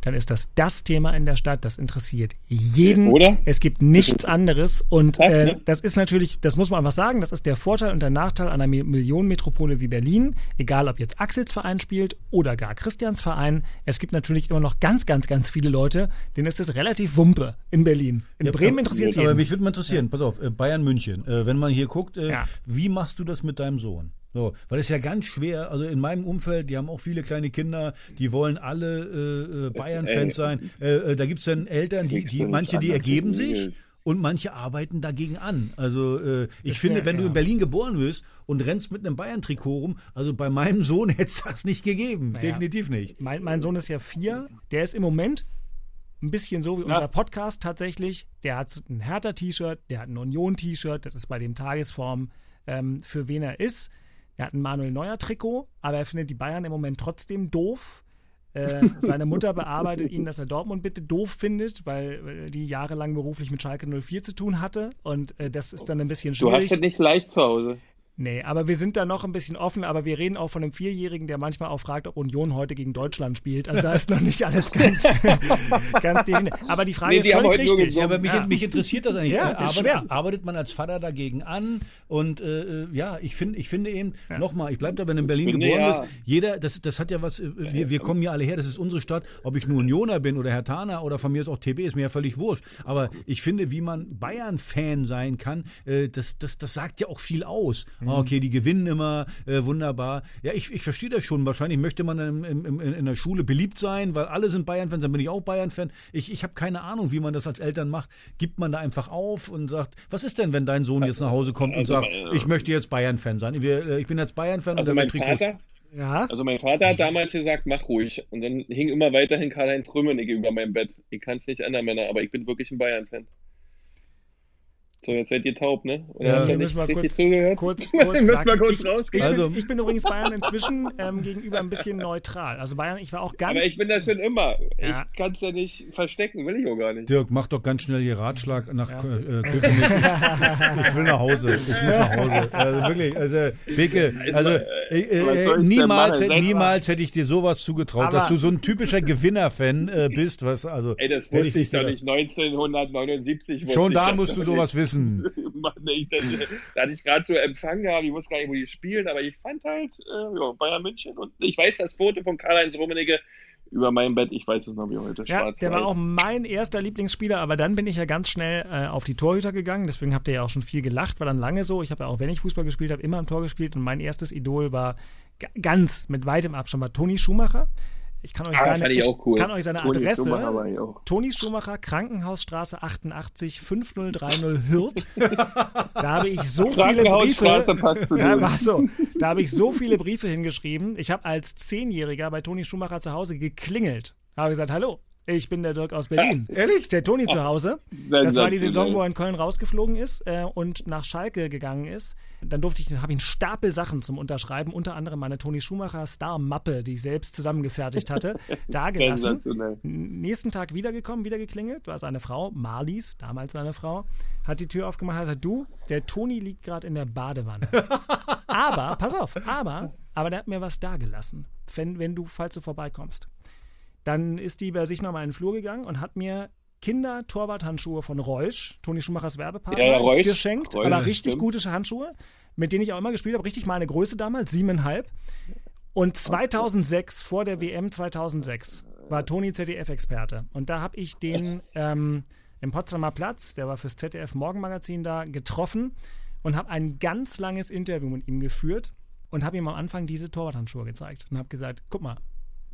B: dann ist das das Thema in der Stadt, das interessiert jeden.
D: Oder?
B: Es gibt nichts anderes und äh,
D: ne?
B: das ist natürlich, das muss man einfach sagen, das ist der Vorteil und der Nachteil einer Mi- Millionenmetropole wie Berlin, egal ob jetzt Axels Verein spielt oder gar Christians Verein. Es gibt natürlich immer noch ganz, ganz, ganz viele Leute, denen ist es relativ Wumpe in Berlin. In
C: Ja,
B: Bremen
C: aber-
B: interessiert es
C: Aber
B: jeden.
C: mich würde mal interessieren, pass auf, äh, Bayern München, äh, wenn man hier guckt, äh,
B: Ja.
C: wie machst du das mit deinem Sohn? So, weil es ist ja ganz schwer, also in meinem Umfeld, die haben auch viele kleine Kinder, die wollen alle äh, äh, Bayern-Fans sein. Äh, äh, da gibt es dann Eltern, die, die manche, die ergeben sich und manche arbeiten dagegen an. Also äh, ich
B: Das
C: finde,
B: wär-
C: wenn du in Berlin geboren wirst und rennst mit einem Bayern-Trikot rum, also bei meinem Sohn hätte es das nicht gegeben.
B: Naja.
C: Definitiv nicht.
B: Mein, mein Sohn ist ja vier, der ist im Moment ein bisschen so wie unser Podcast tatsächlich. Der hat ein Hertha-T-Shirt, der hat ein Union-T-Shirt, das ist bei dem Tagesform, ähm, für wen er ist. Er hat ein Manuel Neuer-Trikot, aber er findet die Bayern im Moment trotzdem doof. Äh, seine Mutter bearbeitet ihn, dass er Dortmund bitte doof findet, weil äh, die jahrelang beruflich mit Schalke 04 zu tun hatte. Und äh, das ist dann ein bisschen
D: Du
B: schwierig.
D: hast es nicht leicht zu Hause.
B: Nee, aber wir sind da noch ein bisschen offen, aber wir reden auch von einem Vierjährigen, der manchmal auch fragt, ob Union heute gegen Deutschland spielt. Also da ist noch nicht alles ganz, ganz definitiv. Aber die Frage
D: Nee,
B: ist
D: die haben
B: völlig richtig.
C: Ja, aber mich, mich interessiert das eigentlich.
B: Ja, ist
C: arbeitet,
B: schwer.
C: arbeitet man als Vater dagegen an? Und äh, äh, ja, ich finde, ich finde eben, nochmal, ich bleibe da, wenn du in Berlin
D: finde,
C: geboren
D: ja.
C: bist, jeder, das, das hat ja was, äh, wir, wir kommen ja alle her, das ist unsere Stadt. Ob ich nur Unioner bin oder Hertaner oder von mir ist auch TB, ist mir ja völlig wurscht. Aber ich finde, wie man Bayern-Fan sein kann, äh, das, das, das sagt ja auch viel aus.
B: Mhm.
C: Ah, Okay, die gewinnen immer, äh, wunderbar. Ja, ich, ich verstehe das schon. Wahrscheinlich möchte man im, im, im, in der Schule beliebt sein, weil alle sind Bayern-Fans, dann bin ich auch Bayern-Fan. Ich, ich habe keine Ahnung, wie man das als Eltern macht. Gibt man da einfach auf und sagt, was ist denn, wenn dein Sohn jetzt nach Hause kommt und
D: Also,
C: sagt,
D: äh,
C: ich möchte jetzt Bayern-Fan sein. Wir, äh, ich bin jetzt Bayern-Fan
D: Also
C: und
D: mein
C: Trikots.
D: Vater,
B: Ja,
D: also mein Vater hat damals gesagt, mach ruhig. Und dann hing immer weiterhin Karl-Heinz Rummenigge über meinem Bett. Ich kann es nicht ändern, Männer, aber ich bin wirklich ein Bayern-Fan. So, jetzt seid ihr taub, ne? Oder
C: Ja.
B: Wir
D: nicht
B: müssen mal kurz,
D: zugehört?
B: kurz, kurz sagen.
D: mal kurz
B: ich,
D: rausgehen.
B: ich,
C: Also-
B: bin, ich bin übrigens Bayern inzwischen ähm, gegenüber ein bisschen neutral. Also Bayern, ich war auch ganz.
D: Aber ich bin das schon immer.
B: Ja.
D: Ich kann es ja nicht verstecken, will ich auch gar nicht.
C: Dirk, mach doch ganz schnell hier Ratschlag nach äh, Köpenick. ich will nach Hause. Ich muss nach Hause. Also wirklich, also Beke, also äh,
D: Was
C: äh,
D: ich denn
C: niemals?
D: Seid
C: niemals hätte ich dir sowas zugetraut,
B: Aber-
C: dass du so ein typischer Gewinner-Fan äh, bist. Was, also,
D: Ey, das
C: hätte
D: wusste ich doch nicht. 1979 wusste
C: Schon
D: ich
C: da musst du sowas
D: nicht.
C: Wissen.
D: Mann, ich, das, da hatte ich gerade so Empfang gehabt, ich wusste gar nicht, wo die spielen, aber ich fand halt äh, ja, Bayern München und ich weiß das Foto von Karl-Heinz Rummenigge über mein Bett, ich weiß es noch wie heute,
B: Ja, der war auch mein erster Lieblingsspieler, aber dann bin ich ja ganz schnell äh, auf die Torhüter gegangen. Deswegen habt ihr ja auch schon viel gelacht, war dann lange so. Ich habe ja auch, wenn ich Fußball gespielt habe, immer am Tor gespielt und mein erstes Idol war ganz mit weitem Abstand war Toni Schumacher. Ich kann euch
D: Ah,
B: seine,
D: ich auch cool.
B: kann euch seine
D: Toni
B: Adresse.
D: Schumacher ich.
B: Toni Schumacher, Krankenhausstraße 88 5030 Hürth. Da habe ich so viele Briefe. Ja, war so. Da habe ich so viele Briefe hingeschrieben. Ich habe als Zehnjähriger bei Toni Schumacher zu Hause geklingelt. Habe gesagt, hallo, ich bin der Dirk aus Berlin. Ehrlich? Ist der Toni zu Hause? Das war die Saison, wo er in Köln rausgeflogen ist äh, und nach Schalke gegangen ist. Dann durfte ich, habe ich einen Stapel Sachen zum Unterschreiben, unter anderem meine Toni Schumacher Star-Mappe, die ich selbst zusammengefertigt hatte, da gelassen. Nächsten Tag wiedergekommen, wieder geklingelt, war seine Frau, Marlies, damals seine Frau, hat die Tür aufgemacht, hat gesagt, du, der Toni liegt gerade in der Badewanne. aber, pass auf, aber, aber der hat mir was dagelassen, wenn, wenn du, falls du vorbeikommst. Dann ist die bei sich nochmal in den Flur gegangen und hat mir Kinder-Torwart-Handschuhe von Reusch, Toni Schumachers Werbepartner,
D: Ja, ja, Reusch.
B: geschenkt.
D: Reusch,
B: aber richtig
D: stimmt.
B: gute Handschuhe, mit denen ich auch immer gespielt habe. Richtig meine Größe damals, siebeneinhalb. Und 2006, vor der WM 2006, war Toni ZDF-Experte. Und da habe ich den ähm, im Potsdamer Platz, der war fürs ZDF Morgenmagazin da, getroffen und habe ein ganz langes Interview mit ihm geführt und habe ihm am Anfang diese Torwarthandschuhe gezeigt und habe gesagt, guck mal,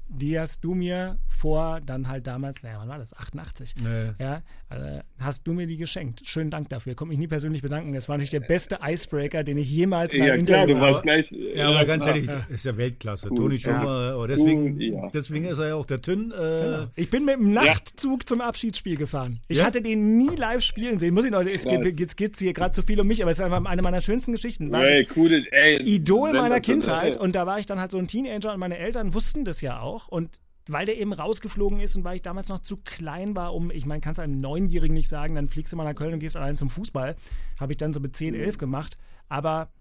B: die hast du mir vor, dann halt damals, naja, wann war das? 88.
C: Nee.
B: Ja, äh, hast du mir die geschenkt. Schönen Dank dafür. Konnte mich nie persönlich bedanken. Das war natürlich der beste Icebreaker, den ich jemals in
D: Ja,
B: einem
D: klar,
B: Interview
D: du warst gleich.
C: Ja, aber ganz
D: klar.
C: ehrlich, ist ja Weltklasse.
D: Cool.
C: Toni Schumacher, aber deswegen,
D: Cool, ja.
C: deswegen ist er ja auch der Tünn. Äh,
B: Ich bin mit dem Nachtzug zum Abschiedsspiel gefahren. Ich
C: Ja?
B: hatte den nie live spielen sehen. Muss ich Leute, es geht, jetzt geht's hier gerade zu viel um mich, aber es ist einfach eine meiner schönsten Geschichten. War
D: Ey, cool, ey,
B: Idol meiner. Kindheit und da war ich dann halt so ein Teenager und meine Eltern wussten das ja auch und weil der eben rausgeflogen ist und weil ich damals noch zu klein war, um, ich meine, kannst du einem Neunjährigen nicht sagen, dann fliegst du mal nach Köln und gehst allein zum Fußball. Habe ich dann so mit 10, 11 gemacht. Aber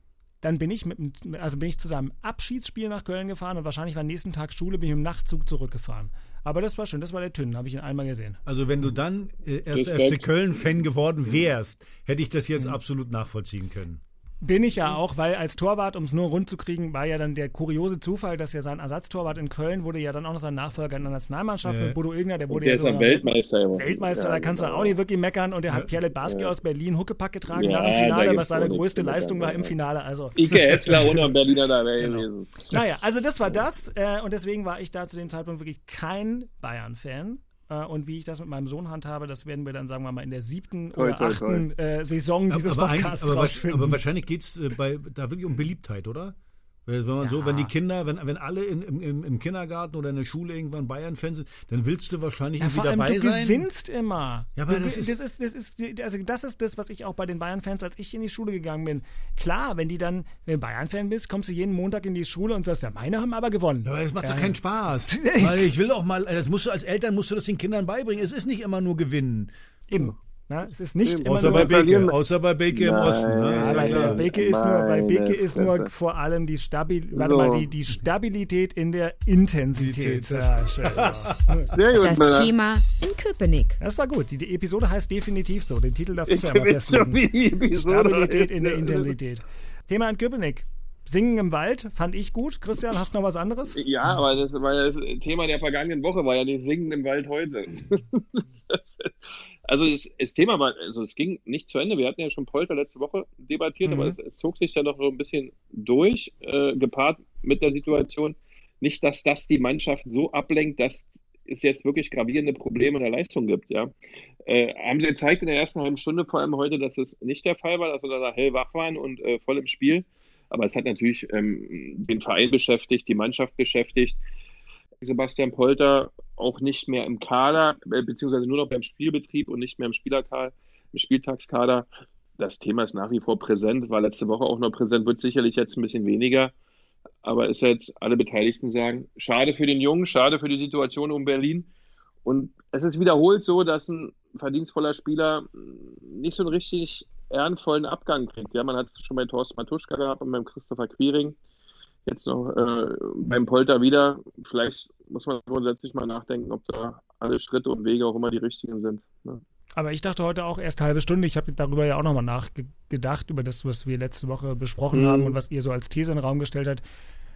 B: dann bin ich mit, dem- also bin ich zu seinem Abschiedsspiel nach Köln gefahren und wahrscheinlich war am nächsten Tag Schule, bin ich im Nachtzug zurückgefahren. Aber das war schön, das war der Tünn, habe ich ihn einmal gesehen.
C: also wenn du dann äh, erster
D: Respekt.
C: FC Köln-Fan geworden wärst, hätte ich das jetzt absolut nachvollziehen können.
B: Bin ich ja auch, weil als Torwart, um es nur rund zu kriegen, war ja dann der kuriose Zufall, dass ja sein Ersatztorwart in Köln wurde ja dann auch noch sein Nachfolger in der Nationalmannschaft
C: Ja.
B: mit Bodo Ilgner, der wurde
D: Der
B: ja
D: ist ja Weltmeister. geworden.
B: Weltmeister,
D: Ja,
B: da kannst du
D: genau.
B: auch nicht wirklich meckern und er hat Pierre Barski aus Berlin Huckepack getragen
D: Ja,
B: nach dem
D: da
B: Finale, was seine größte Leistung war im. Finale. Also
D: Ike Hessler ohne Berliner dabei
B: Genau.
D: gewesen.
B: Naja, also das war das äh, und deswegen war ich da zu dem Zeitpunkt wirklich kein Bayern-Fan. Äh, und wie ich das mit meinem Sohn handhabe, das werden wir dann, sagen wir mal, in der siebten
D: Toi,
B: oder
D: toi,
B: achten Äh, Saison dieses
C: aber,
B: Podcasts
C: aber,
B: rausfinden.
C: aber wahrscheinlich geht es äh, bei, da wirklich um Beliebtheit, oder? Wenn man so,
B: Ja.
C: wenn die Kinder, wenn, wenn alle in, im, im, Kindergarten oder in der Schule irgendwann Bayern-Fans sind, dann willst du wahrscheinlich
B: ja,
C: irgendwie dabei
B: du
C: sein.
B: gewinnst immer.
C: Ja, aber
B: du,
C: das
B: ge-
C: ist-
B: das, ist, das, ist, also das ist das, was ich auch bei den Bayern-Fans, als ich in die Schule gegangen bin. Klar, wenn die dann, wenn du Bayern-Fan bist, kommst du jeden Montag in die Schule und sagst, ja, meine haben aber gewonnen.
C: Ja, aber das macht
B: Ja,
C: doch keinen Spaß. Weil ich will auch mal, das musst du als Eltern musst du das den Kindern beibringen. Es ist nicht immer nur gewinnen.
B: Eben. Na, es ist nicht
C: Außer
B: nur
C: bei Beke, außer bei Beke im. Osten. Ne? Ist
B: Ja,
C: ja
B: Beke ist nur, bei Beke ist nur vor allem die, Stabil warte
D: So.
B: mal, die, die Stabilität in der Intensität. Ja, schön.
D: Sehr gut,
E: Das
D: Müller.
E: Thema in Köpenick.
B: Das war gut. Die, die Episode heißt definitiv so. Den Titel darf ich
D: Ich
B: ja mal festlegen. Stabilität in der Intensität. Thema in Köpenick. Singen im Wald fand ich gut. Christian, hast du noch was anderes?
D: Ja, aber das war ja das Thema der vergangenen Woche, war ja nicht Singen im Wald heute. also das, das Thema war, also es ging nicht zu Ende. Wir hatten ja schon Polter letzte Woche debattiert,
B: Mhm.
D: aber es, es zog sich ja noch so ein bisschen durch, äh, gepaart mit der Situation. Nicht, dass das die Mannschaft so ablenkt, dass es jetzt wirklich gravierende Probleme in der Leistung gibt, ja. Äh, haben sie gezeigt in der ersten halben Stunde, vor allem heute, dass es nicht der Fall war, dass sie da hellwach waren und äh, voll im Spiel. Aber es hat natürlich ähm, den Verein beschäftigt, die Mannschaft beschäftigt. Sebastian Polter auch nicht mehr im Kader, äh, beziehungsweise nur noch beim Spielbetrieb und nicht mehr im Spielerkader, im Spieltagskader. das Thema ist nach wie vor präsent, war letzte Woche auch noch präsent, wird sicherlich jetzt ein bisschen weniger. Aber ist jetzt, alle Beteiligten sagen, schade für den Jungen, schade für die Situation um Berlin. Und es ist wiederholt so, dass ein verdienstvoller Spieler nicht so einen richtig ehrenvollen Abgang kriegt. Ja, man hat es schon bei Thorsten Matuschka gehabt und beim Christopher Quiring. Jetzt noch äh, beim Polter wieder. Vielleicht muss man grundsätzlich mal nachdenken, ob da alle Schritte und Wege auch immer die richtigen sind. Ne?
B: Aber ich dachte heute auch erst eine halbe Stunde. Ich habe darüber ja auch nochmal nachgedacht, über das, was wir letzte Woche besprochen mhm. haben und was ihr so als These in den Raum gestellt habt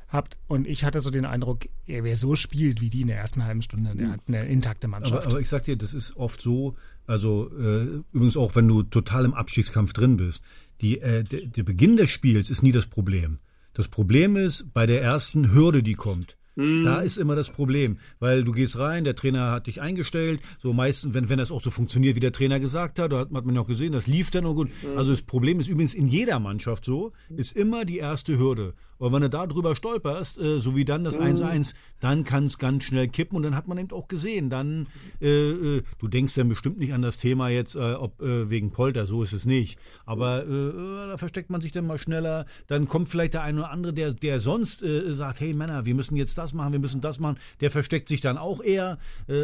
B: habt. Und ich hatte so den Eindruck, wer so spielt wie die in der ersten halben Stunde, der hat eine intakte Mannschaft.
C: Aber, aber ich sag dir, das ist oft so, also äh, übrigens auch, wenn du total im Abstiegskampf drin bist, die, äh, der, der Beginn des Spiels ist nie das Problem. Das Problem ist bei der ersten Hürde, die kommt. Da ist immer das Problem, weil du gehst rein, der Trainer hat dich eingestellt, so meistens, wenn, wenn das auch so funktioniert, wie der Trainer gesagt hat, da hat, hat man ja auch gesehen, das lief dann auch gut. Mhm. Also das Problem ist übrigens in jeder Mannschaft so, ist immer die erste Hürde. Und wenn du da drüber stolperst, äh, so wie dann das 1-1, mhm. dann kann es ganz schnell kippen und dann hat man eben auch gesehen, dann, äh, äh, du denkst dann bestimmt nicht an das Thema jetzt, äh, ob äh, wegen Polter, so ist es nicht. Aber äh, da versteckt man sich dann mal schneller, dann kommt vielleicht der eine oder andere, der, der sonst sagt, hey Männer, wir müssen jetzt das machen, wir müssen das machen, der versteckt sich dann auch eher.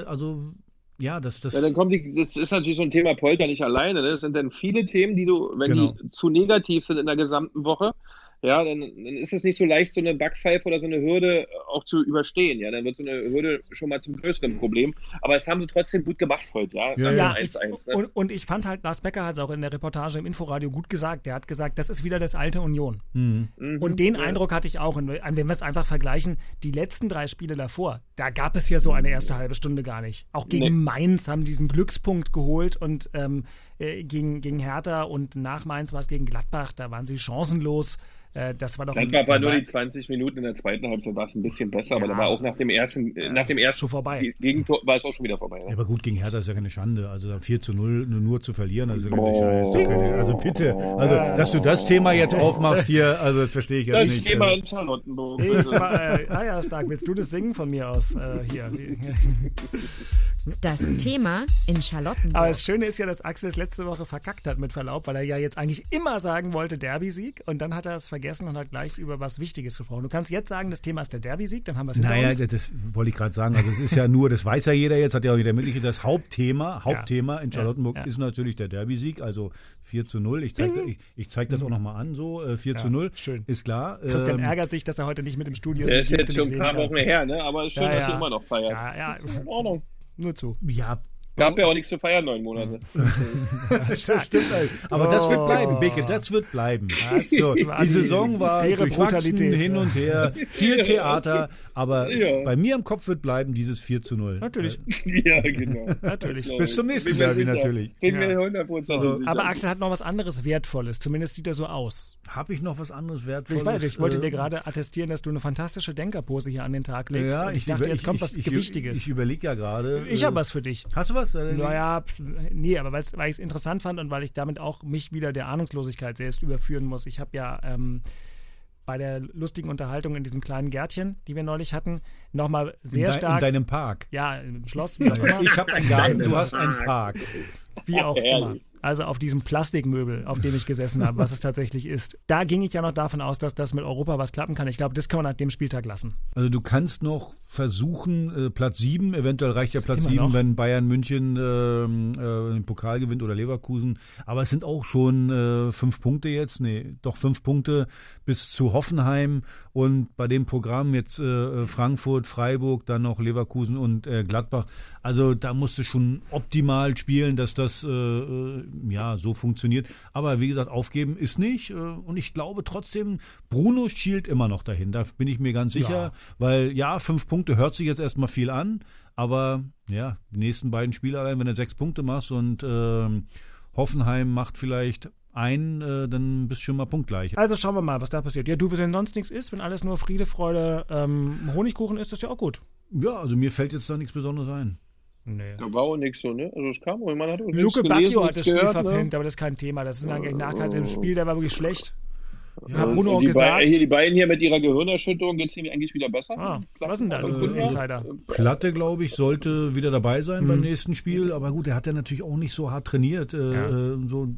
C: also ja, das, das.
D: Ja, dann kommt die, das ist natürlich so ein Thema Polter nicht alleine. Ne? Das sind dann viele Themen, die du, wenn genau. die zu negativ sind in der gesamten Woche, ja, dann, dann ist es nicht so leicht, so eine Backpfeife oder so eine Hürde auch zu überstehen. Ja, dann wird so eine Hürde schon mal zum größeren Problem. Aber es haben sie trotzdem gut gemacht heute, ja.
B: Ja, ja 1 -1, ne? und, und, ich fand halt, Lars Becker hat es auch in der Reportage im Inforadio gut gesagt. Der hat gesagt, das ist wieder das alte Union. Mhm. Und den ja. Eindruck hatte ich auch. Und wenn wir es einfach vergleichen, die letzten drei Spiele davor, da gab es ja so eine erste halbe Stunde gar nicht. Auch gegen nee. Mainz haben diesen Glückspunkt geholt und ähm, äh, gegen, gegen Hertha und nach Mainz war es gegen Gladbach, da waren sie chancenlos. Äh, das war doch.
D: Gladbach war nur die 20 Minuten in der zweiten Halbzeit, war es ein bisschen besser, ja. aber da war auch nach dem ersten, äh, nach dem ersten
B: schon vorbei.
D: Gegentor war es auch schon wieder vorbei.
C: Ja. aber gut, gegen Hertha ist ja keine Schande. Also da 4 zu 0 nur, nur zu verlieren, also, oh. keine, also bitte, also dass du das Thema jetzt aufmachst hier, also das verstehe ich jetzt das nicht.
D: Das Thema in Charlottenburg.
B: Ich war, äh, ah ja, stark. Willst du das singen von mir aus äh, hier?
E: Das Thema in Charlottenburg.
B: Aber das Schöne ist ja, dass Axel es letzte Woche verkackt hat mit Verlaub, weil er ja jetzt eigentlich immer sagen wollte Derby-Sieg und dann hat er es vergessen und hat gleich über was Wichtiges gesprochen. Du kannst jetzt sagen, das Thema ist der Derby-Sieg, dann haben wir es
C: naja, uns. das wollte ich gerade sagen. Also es ist ja nur, das weiß ja jeder jetzt, hat ja auch wieder mitgekriegt, das Hauptthema, Hauptthema ja. in Charlottenburg ja. ist natürlich der Derby-Sieg, also 4 zu 0. Ich zeige ich, ich zeig das auch nochmal an, so äh, 4 zu 0.
B: Schön.
C: Ist klar.
B: Christian ähm, ärgert sich, dass er heute nicht mit im Studio ist.
D: Der ist jetzt schon ein paar Wochen her, ne? aber schön, dass ihr immer noch feiert.
B: Ja, ja. In Ordnung. Nur zu.
C: Ja,
D: Gab ja auch nichts zu feiern, neun Monate.
C: das stimmt halt. Aber das wird bleiben, Beke, das wird bleiben. So, die Saison war durchwachsen, hin und her, viel Theater, aber ja. bei mir im Kopf wird bleiben dieses 4 zu 0.
B: Natürlich.
D: Ja, genau.
B: natürlich.
C: Bis zum nächsten Derby natürlich.
D: Bin mir 100%
B: so. Aber Axel hat noch was anderes Wertvolles, zumindest sieht er so aus.
C: Habe ich noch was anderes Wertvolles?
B: Ich weiß, ich wollte dir gerade attestieren, dass du eine fantastische Denkerpose hier an den Tag legst. Ja, ich, ich dachte, jetzt kommt was
C: ich,
B: Gewichtiges.
C: Ich, ich überlege ja gerade.
B: Ich habe was für dich.
C: Hast du was? Was?
B: Naja, nee, aber weil ich es interessant fand und weil ich damit auch mich wieder der Ahnungslosigkeit selbst überführen muss. Ich habe ja ähm, bei der lustigen Unterhaltung in diesem kleinen Gärtchen, die wir neulich hatten, nochmal sehr
C: in
B: stark.
C: In deinem Park.
B: Ja, im Schloss. Wie auch immer.
C: Ich habe einen Garten, du hast einen Park.
B: Wie auch immer. Also auf diesem Plastikmöbel, auf dem ich gesessen habe, was es tatsächlich ist. Da ging ich ja noch davon aus, dass das mit Europa was klappen kann. Ich glaube, das kann man nach dem Spieltag lassen.
C: Also du kannst noch versuchen, äh, Platz 7, eventuell reicht ja Platz 7, wenn Bayern München ähm, äh, den Pokal gewinnt oder Leverkusen. Aber es sind auch schon äh, fünf Punkte jetzt, nee, doch fünf Punkte bis zu Hoffenheim und bei dem Programm jetzt äh, Frankfurt, Freiburg, dann noch Leverkusen und äh, Gladbach. Also da musst du schon optimal spielen, dass das äh, äh, ja so funktioniert. Aber wie gesagt, aufgeben ist nicht. Äh, und ich glaube trotzdem, Bruno schielt immer noch dahin. Da bin ich mir ganz sicher. Ja. Weil ja, fünf Punkte hört sich jetzt erstmal viel an. Aber ja, die nächsten beiden Spiele allein, wenn du sechs Punkte machst und äh, Hoffenheim macht vielleicht ein, äh, dann bist du schon mal punktgleich.
B: Also schauen wir mal, was da passiert. Ja, du, wenn sonst nichts ist, wenn alles nur Friede, Freude, ähm, Honigkuchen ist, ist ja auch gut.
C: Ja, also mir fällt jetzt da nichts Besonderes ein.
D: Nee. Da war auch nichts so, ne? Also es kam und man hat
B: Luke Bacchio hat das Spiel gehört, verpennt, ne? aber das ist kein Thema. Das ist ein Nahkarte im Spiel, der war wirklich schlecht. Ja, Bruno
D: die,
B: gesagt.
D: Beine, die beiden hier mit ihrer Gehirnerschütterung geht es ihnen eigentlich wieder besser.
B: Ah, was denn da,
D: Also,
B: du
D: ja.
B: Insider?
C: Platte, glaube ich, sollte wieder dabei sein
B: Mhm.
C: beim nächsten Spiel. Aber gut, er hat ja natürlich auch nicht so hart trainiert. Äh,
B: Ja.
C: äh, so,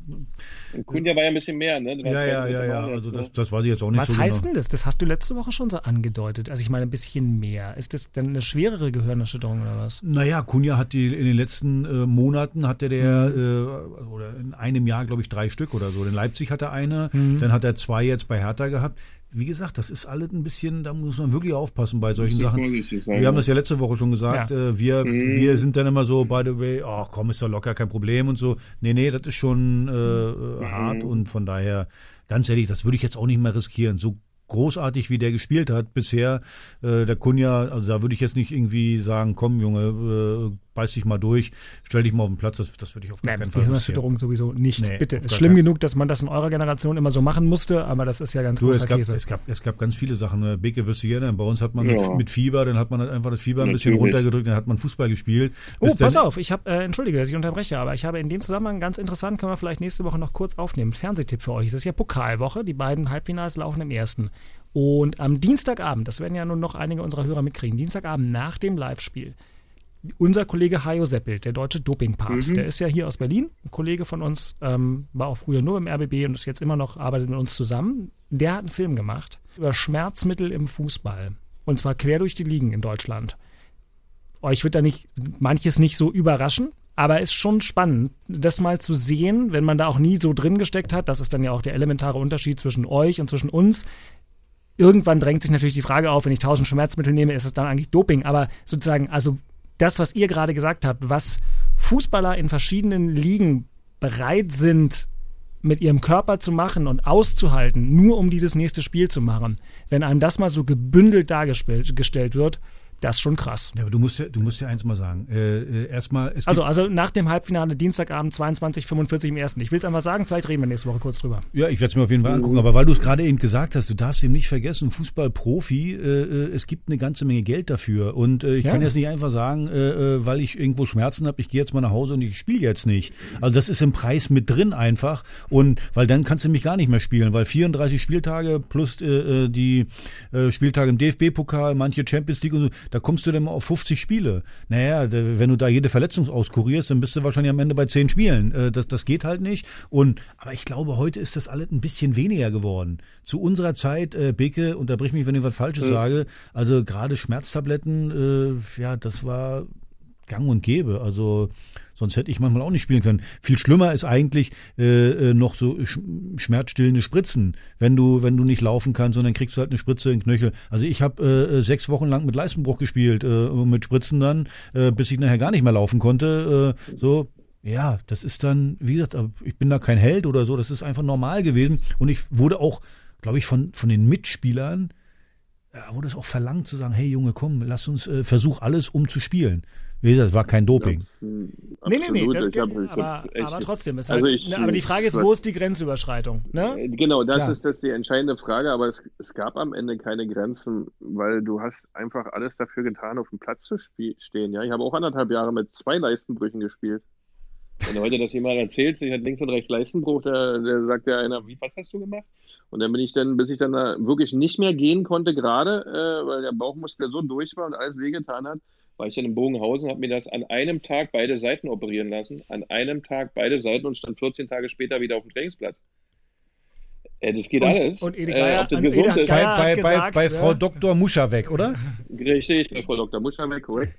D: Kunja war ja ein bisschen mehr, ne?
C: Ja, ja, ja, ja. Also
D: jetzt,
C: das,
D: ne?
C: das weiß ich jetzt auch nicht
B: Was
C: so
B: heißt
C: genau.
B: denn das? Das hast du letzte Woche schon so angedeutet. Also ich meine ein bisschen mehr. Ist das denn eine schwerere Gehirnerschütterung oder was?
C: Naja, Kunja hat die in den letzten äh, Monaten hatte der
B: Mhm.
C: äh, oder in einem Jahr glaube ich drei Stück oder so. In Leipzig hat er eine,
B: Mhm.
C: dann hat er zwei jetzt bei Hertha gehabt. Wie gesagt, das ist alles ein bisschen, da muss man wirklich aufpassen bei solchen Sachen.
D: sein,
C: Wir haben das ja letzte Woche schon gesagt.
B: Ja.
C: Äh, wir,
D: Mhm.
C: wir sind dann immer so, by the way, ach komm, ist doch locker, kein Problem und so. Nee, nee, das ist schon äh, äh, hart und von daher, ganz ehrlich, das würde ich jetzt auch nicht mehr riskieren. So großartig, wie der gespielt hat bisher, äh, der Kunja, also da würde ich jetzt nicht irgendwie sagen, komm Junge, äh, beiß dich mal durch, stell dich mal auf den Platz, das, das würde ich auf gar
B: Nein,
C: keinen Fall
B: Gehirnerschütterung sowieso nicht.
C: Nee,
B: Bitte. Ist schlimm genug, dass man das in eurer Generation immer so machen musste, aber das ist ja ganz
C: Du,
B: großer
C: es gab,
B: Käse.
C: es, gab, es gab ganz viele Sachen. ne? Beke wirst du gerne. Bei uns hat man mit,
D: Ja.
C: mit Fieber, dann hat man halt einfach das Fieber ein bisschen
D: Natürlich.
C: runtergedrückt, dann hat man Fußball gespielt.
B: Oh,
C: Bis
B: pass auf, ich habe, äh, entschuldige, dass ich unterbreche, aber ich habe in dem Zusammenhang ganz interessant, können wir vielleicht nächste Woche noch kurz aufnehmen. Fernsehtipp für euch. Es ist ja Pokalwoche, die beiden Halbfinals laufen im ersten. Und am Dienstagabend, das werden ja nun noch einige unserer Hörer mitkriegen, Dienstagabend nach dem Live-Spiel, unser Kollege Hajo Seppelt, der deutsche Dopingpapst, der ist ja hier aus Berlin, ein Kollege von uns, ähm, war auch früher nur beim RBB und ist jetzt immer noch, arbeitet mit uns zusammen. Der hat einen Film gemacht über Schmerzmittel im Fußball. Und zwar quer durch die Ligen in Deutschland euch wird da nicht manches nicht so überraschen, aber ist schon spannend, das mal zu sehen, wenn man da auch nie so drin gesteckt hat. Das ist dann ja auch der elementare Unterschied zwischen euch und zwischen uns. Irgendwann drängt sich natürlich die Frage auf, wenn ich tausend Schmerzmittel nehme, ist es dann eigentlich Doping? Aber sozusagen, also das, was ihr gerade gesagt habt, was Fußballer in verschiedenen Ligen bereit sind, mit ihrem Körper zu machen und auszuhalten, nur um dieses nächste Spiel zu machen, wenn einem das mal so gebündelt dargestellt gestellt wird, das ist schon krass.
C: Ja, aber du musst ja, du musst ja eins mal sagen. Äh, äh, erstmal,
B: Also, also nach dem Halbfinale Dienstagabend 22:45 im ersten. Ich will es einfach sagen, vielleicht reden wir nächste Woche kurz drüber.
C: ja, ich werde es mir auf jeden Fall angucken. Aber weil du es gerade eben gesagt hast, du darfst eben nicht vergessen, Fußballprofi, äh, äh, es gibt eine ganze Menge Geld dafür. Und äh, ich
B: Ja.
C: kann jetzt nicht einfach sagen, äh, weil ich irgendwo Schmerzen habe, ich gehe jetzt mal nach Hause und ich spiele jetzt nicht. Also das ist im Preis mit drin einfach. Und weil dann kannst du mich gar nicht mehr spielen, weil 34 Spieltage plus die Spieltage im DFB-Pokal, manche Champions League und so, da kommst du dann mal auf 50 Spiele. Naja, wenn du da jede Verletzung auskurierst, dann bist du wahrscheinlich am Ende bei 10 Spielen. Äh, das, das geht halt nicht. Und aber ich glaube, heute ist das alles ein bisschen weniger geworden. Zu unserer Zeit, äh, Beke, unterbrich mich, wenn ich was Falsches sage, also gerade Schmerztabletten, äh, ja, das war gang und gäbe. Also sonst hätte ich manchmal auch nicht spielen können. Viel schlimmer ist eigentlich äh, äh, noch so sch schmerzstillende Spritzen. Wenn du wenn du nicht laufen kannst, dann kriegst du halt eine Spritze in den Knöchel. Also ich habe äh, äh, sechs Wochen lang mit Leistenbruch gespielt, äh, mit Spritzen dann, äh, bis ich nachher gar nicht mehr laufen konnte. Äh, so ja, das ist dann, wie gesagt, aber ich bin da kein Held oder so, das ist einfach normal gewesen. Und ich wurde auch, glaube ich, von, von den Mitspielern, ja, wurde es auch verlangt zu sagen, hey Junge, komm, lass uns, äh, versuch alles, um zu spielen. Wie gesagt, das war kein Doping.
B: Nee, nee, nee,
D: Absolut.
B: das
D: Ich hab-
B: geht,
D: ich
B: aber, aber trotzdem. Ist
D: Also
B: halt,
D: ich-
B: ne, aber die Frage ist, wo ist die Grenzüberschreitung? Ne?
D: Äh, Genau, das
C: Klar.
D: ist das die entscheidende Frage, aber es, es gab am Ende keine Grenzen, weil du hast einfach alles dafür getan, auf dem Platz zu stehen. Ja, ich habe auch anderthalb Jahre mit zwei Leistenbrüchen gespielt. Wenn heute das jemand erzählt, ich hatte links und rechts Leistenbruch, der, der sagt ja einer, wie, was hast du gemacht? Und dann bin ich dann, bis ich dann da wirklich nicht mehr gehen konnte gerade, äh, weil der Bauchmuskel so durch war und alles wehgetan hat, war ich dann in Bogenhausen, habe mir das an einem Tag beide Seiten operieren lassen, an einem Tag beide Seiten und stand 14 Tage später wieder auf dem Trainingsplatz. Äh, das geht
B: Und-
D: alles.
B: und Ede
D: äh,
B: Geier-
D: ob das
B: und
D: gesund
B: Ede. Geier-
C: Bei,
B: hat
C: bei, bei,
B: gesagt,
C: bei
B: ja.
C: Frau Dr. Muscher weg, oder?
D: Richtig, bei Frau Dr. Muscherweg, korrekt.